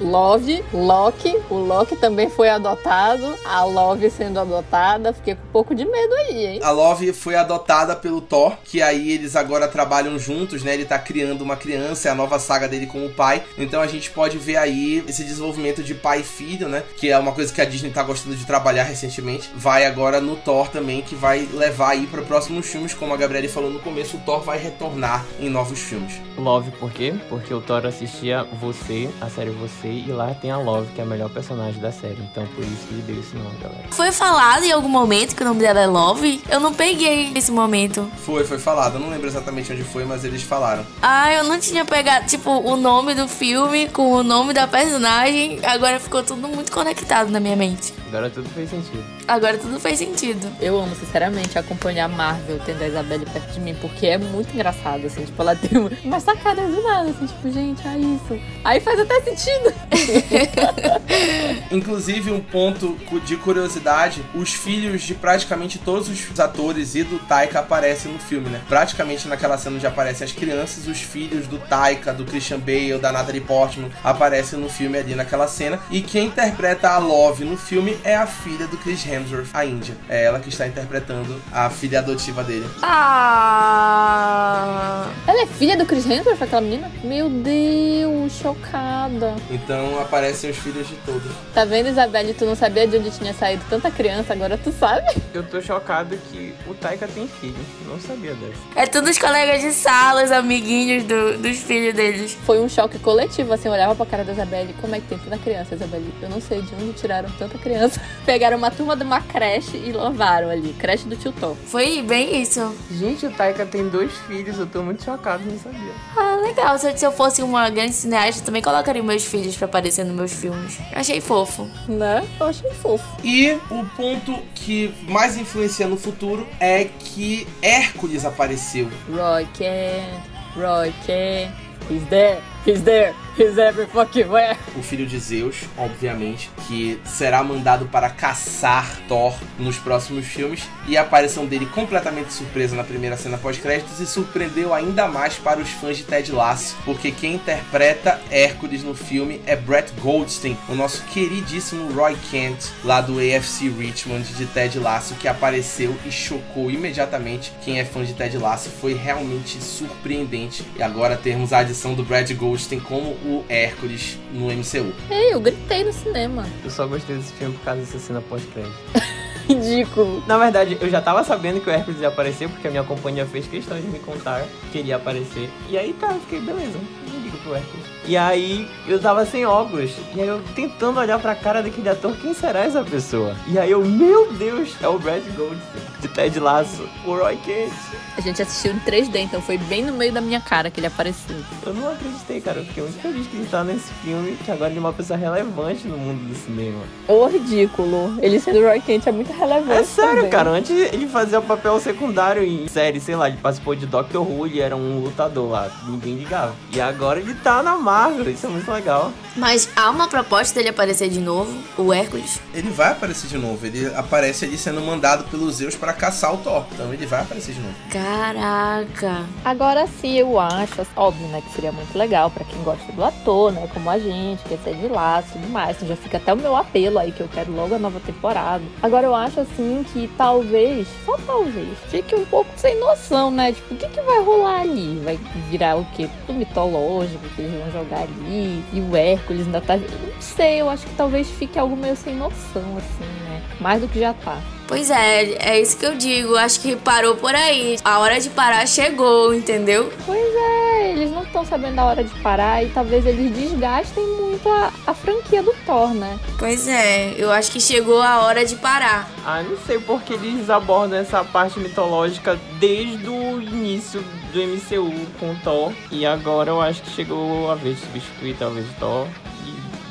Love, Loki. O Loki também foi adotado. A Love sendo adotada. Fiquei com um pouco de medo aí, hein? A Love foi adotada pelo Thor, que aí eles agora trabalham juntos, né? Ele tá criando uma criança, é a nova saga dele com o pai. Então a gente pode ver aí esse desenvolvimento de pai e filho, né? Que é uma coisa que a Disney tá gostando de trabalhar recentemente. Vai agora no Thor também, que vai levar aí para próximos filmes, como a Gabriele falou no começo, o Thor vai retornar em novos filmes. Love por quê? Porque o Thor assistia Você, a série Você, e lá tem a Love, que é a melhor personagem da série. Então por isso que ele deu esse nome, galera. Foi falado em algum momento que o nome dela é Love? Eu não peguei esse momento. Foi, foi falado. Eu não lembro exatamente onde foi, mas eles falaram. Ah, eu não tinha pegado, tipo, o nome do filme com o nome da personagem. Agora ficou tudo muito conectado na minha mente. Agora tudo fez sentido. Agora tudo fez sentido. Eu amo, sinceramente, acompanhar Marvel tendo a Isabelle perto de mim, porque é muito engraçado, assim, tipo, ela tem umas sacadas do nada, assim, tipo, gente, é isso. Aí faz até sentido. Inclusive, um ponto de curiosidade: os filhos de praticamente todos os atores e do Taika aparecem no filme, né? Praticamente naquela cena onde aparecem as crianças, os filhos do Taika, do Christian Bale, da Natalie Portman aparecem no filme ali naquela cena. E quem interpreta a Love no filme é a filha do Chris Hemsworth, a Índia. É ela que está interpretando a filha adotiva dele. Ah. Ela é filha do Chris Hemsworth, aquela menina? Meu Deus, chocada. Então aparecem os filhos de todos. Tá vendo, Isabelle? Tu não sabia de onde tinha saído tanta criança, agora tu sabe. Eu tô chocado que o Taika tem filho. Não sabia dessa. É tudo os colegas de sala, os amiguinhos do- dos filhos deles. Foi um choque coletivo, assim, eu olhava pra cara da Isabelle, como é que tem tanta criança, Isabelle? Eu não sei de onde tiraram tanta criança. Pegaram uma turma de uma creche e levaram ali, creche do tio Tom. Foi bem isso. Gente, o Taika tem dois filhos. Eu tô muito chocado, não sabia. Ah, legal. Se eu, se eu fosse uma grande cineasta, eu também colocaria meus filhos pra aparecer nos meus filmes. Achei fofo. Né? Eu achei fofo. E o ponto que mais influencia no futuro é que Hércules apareceu. Roy Roy he's there, he's there, he's every fucking where. o filho de Zeus, obviamente, que será mandado para caçar Thor nos próximos filmes e a aparição dele completamente surpresa na primeira cena pós-créditos e surpreendeu ainda mais para os fãs de Ted Lasso, porque quem interpreta Hércules no filme é Brett Goldstein, o nosso queridíssimo Roy Kent, lá do AFC Richmond de Ted Lasso, que apareceu e chocou imediatamente quem é fã de Ted Lasso. Foi realmente surpreendente. E agora termos a adição do Brad Goldstein como o Hércules no MCU. Ei, eu gritei no cinema. Eu só gostei desse filme por causa dessa cena pós-crédito. Ridículo. Na verdade, eu já tava sabendo que o Hércules ia aparecer, porque a minha companhia fez questão de me contar que ele ia aparecer. E aí tá, eu fiquei, beleza, não ligo pro Hércules. E aí eu tava sem óculos. E aí eu tentando olhar pra cara daquele ator, quem será essa pessoa? E aí eu, meu Deus, é o Brad Goldstein, de Ted Lasso, o Roy Kent. A gente assistiu em 3D, então foi bem no meio da minha cara que ele apareceu. Eu não acreditei, cara. Eu fiquei muito feliz que ele tá nesse filme, que agora ele é uma pessoa relevante no mundo do cinema. Ô, ridículo. Ele sendo Roy Kent é muito relevante. É sério, também. cara. Antes ele fazia papel secundário em série, sei lá, ele participou de Doctor Who, ele era um lutador lá, ninguém ligava. E agora ele tá na Marvel, isso é muito legal. Mas há uma proposta dele aparecer de novo, o Hércules. Ele vai aparecer de novo. Ele aparece ali sendo mandado pelos Zeus para caçar o Thor. Então ele vai aparecer de novo. Caraca. Agora sim, eu acho, óbvio, né, que seria muito legal pra quem gosta do ator, né, como a gente, quer ser de laço e tudo mais. Então já fica até o meu apelo aí, que eu quero logo a nova temporada. Agora eu acho, assim, que talvez, só talvez, fique um pouco sem noção, né, tipo, o que que vai rolar ali? Vai virar o quê? Tudo mitológico que eles vão jogar ali, e o Hércules ainda tá... Não sei, eu acho que talvez fique algo meio sem noção, assim, né, mais do que já tá. Pois é, é isso que eu digo. Acho que parou por aí. A hora de parar chegou, entendeu? Pois é, eles não estão sabendo a hora de parar e talvez eles desgastem muito a, a franquia do Thor, né? Pois é, eu acho que chegou a hora de parar. Ah, não sei porque eles abordam essa parte mitológica desde o início do MCU com o Thor. E agora eu acho que chegou a vez de substituir talvez Thor e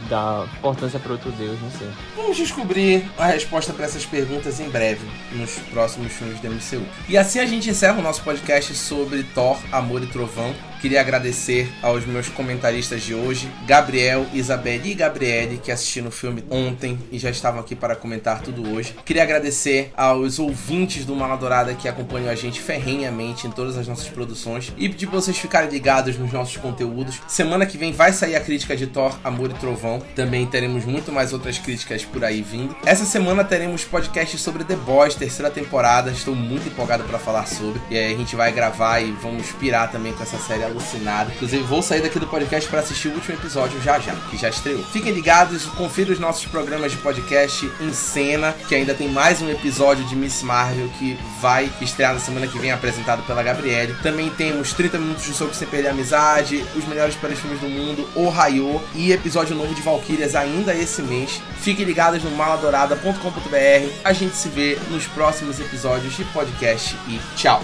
dar importância para outro deus, não sei. Vamos descobrir a resposta para essas perguntas em breve, nos próximos filmes do MCU. E assim a gente encerra o nosso podcast sobre Thor, Amor e Trovão, Queria agradecer aos meus comentaristas de hoje, Gabriel, Isabelle e Gabriele, que assistiram o filme ontem e já estavam aqui para comentar tudo hoje. Queria agradecer aos ouvintes do Mala Dourada que acompanham a gente ferrenhamente em todas as nossas produções e pedir para vocês ficarem ligados nos nossos conteúdos. Semana que vem vai sair a crítica de Thor, Amor e Trovão. Também teremos muito mais outras críticas por aí vindo. Essa semana teremos podcast sobre The Boys, terceira temporada. Estou muito empolgado para falar sobre. E aí a gente vai gravar e vamos pirar também com essa série alucinada. Inclusive, vou sair daqui do podcast para assistir o último episódio já já, que já estreou. Fiquem ligados, confira os nossos programas de podcast em cena, que ainda tem mais um episódio de Miss Marvel que vai estrear na semana que vem, apresentado pela Gabriele. Também temos 30 minutos de soco sem perder a amizade, os melhores filmes do mundo, O Raio e episódio novo de Valkyrias ainda esse mês. Fiquem ligados no maladorada.com.br. A gente se vê nos próximos episódios de podcast e tchau.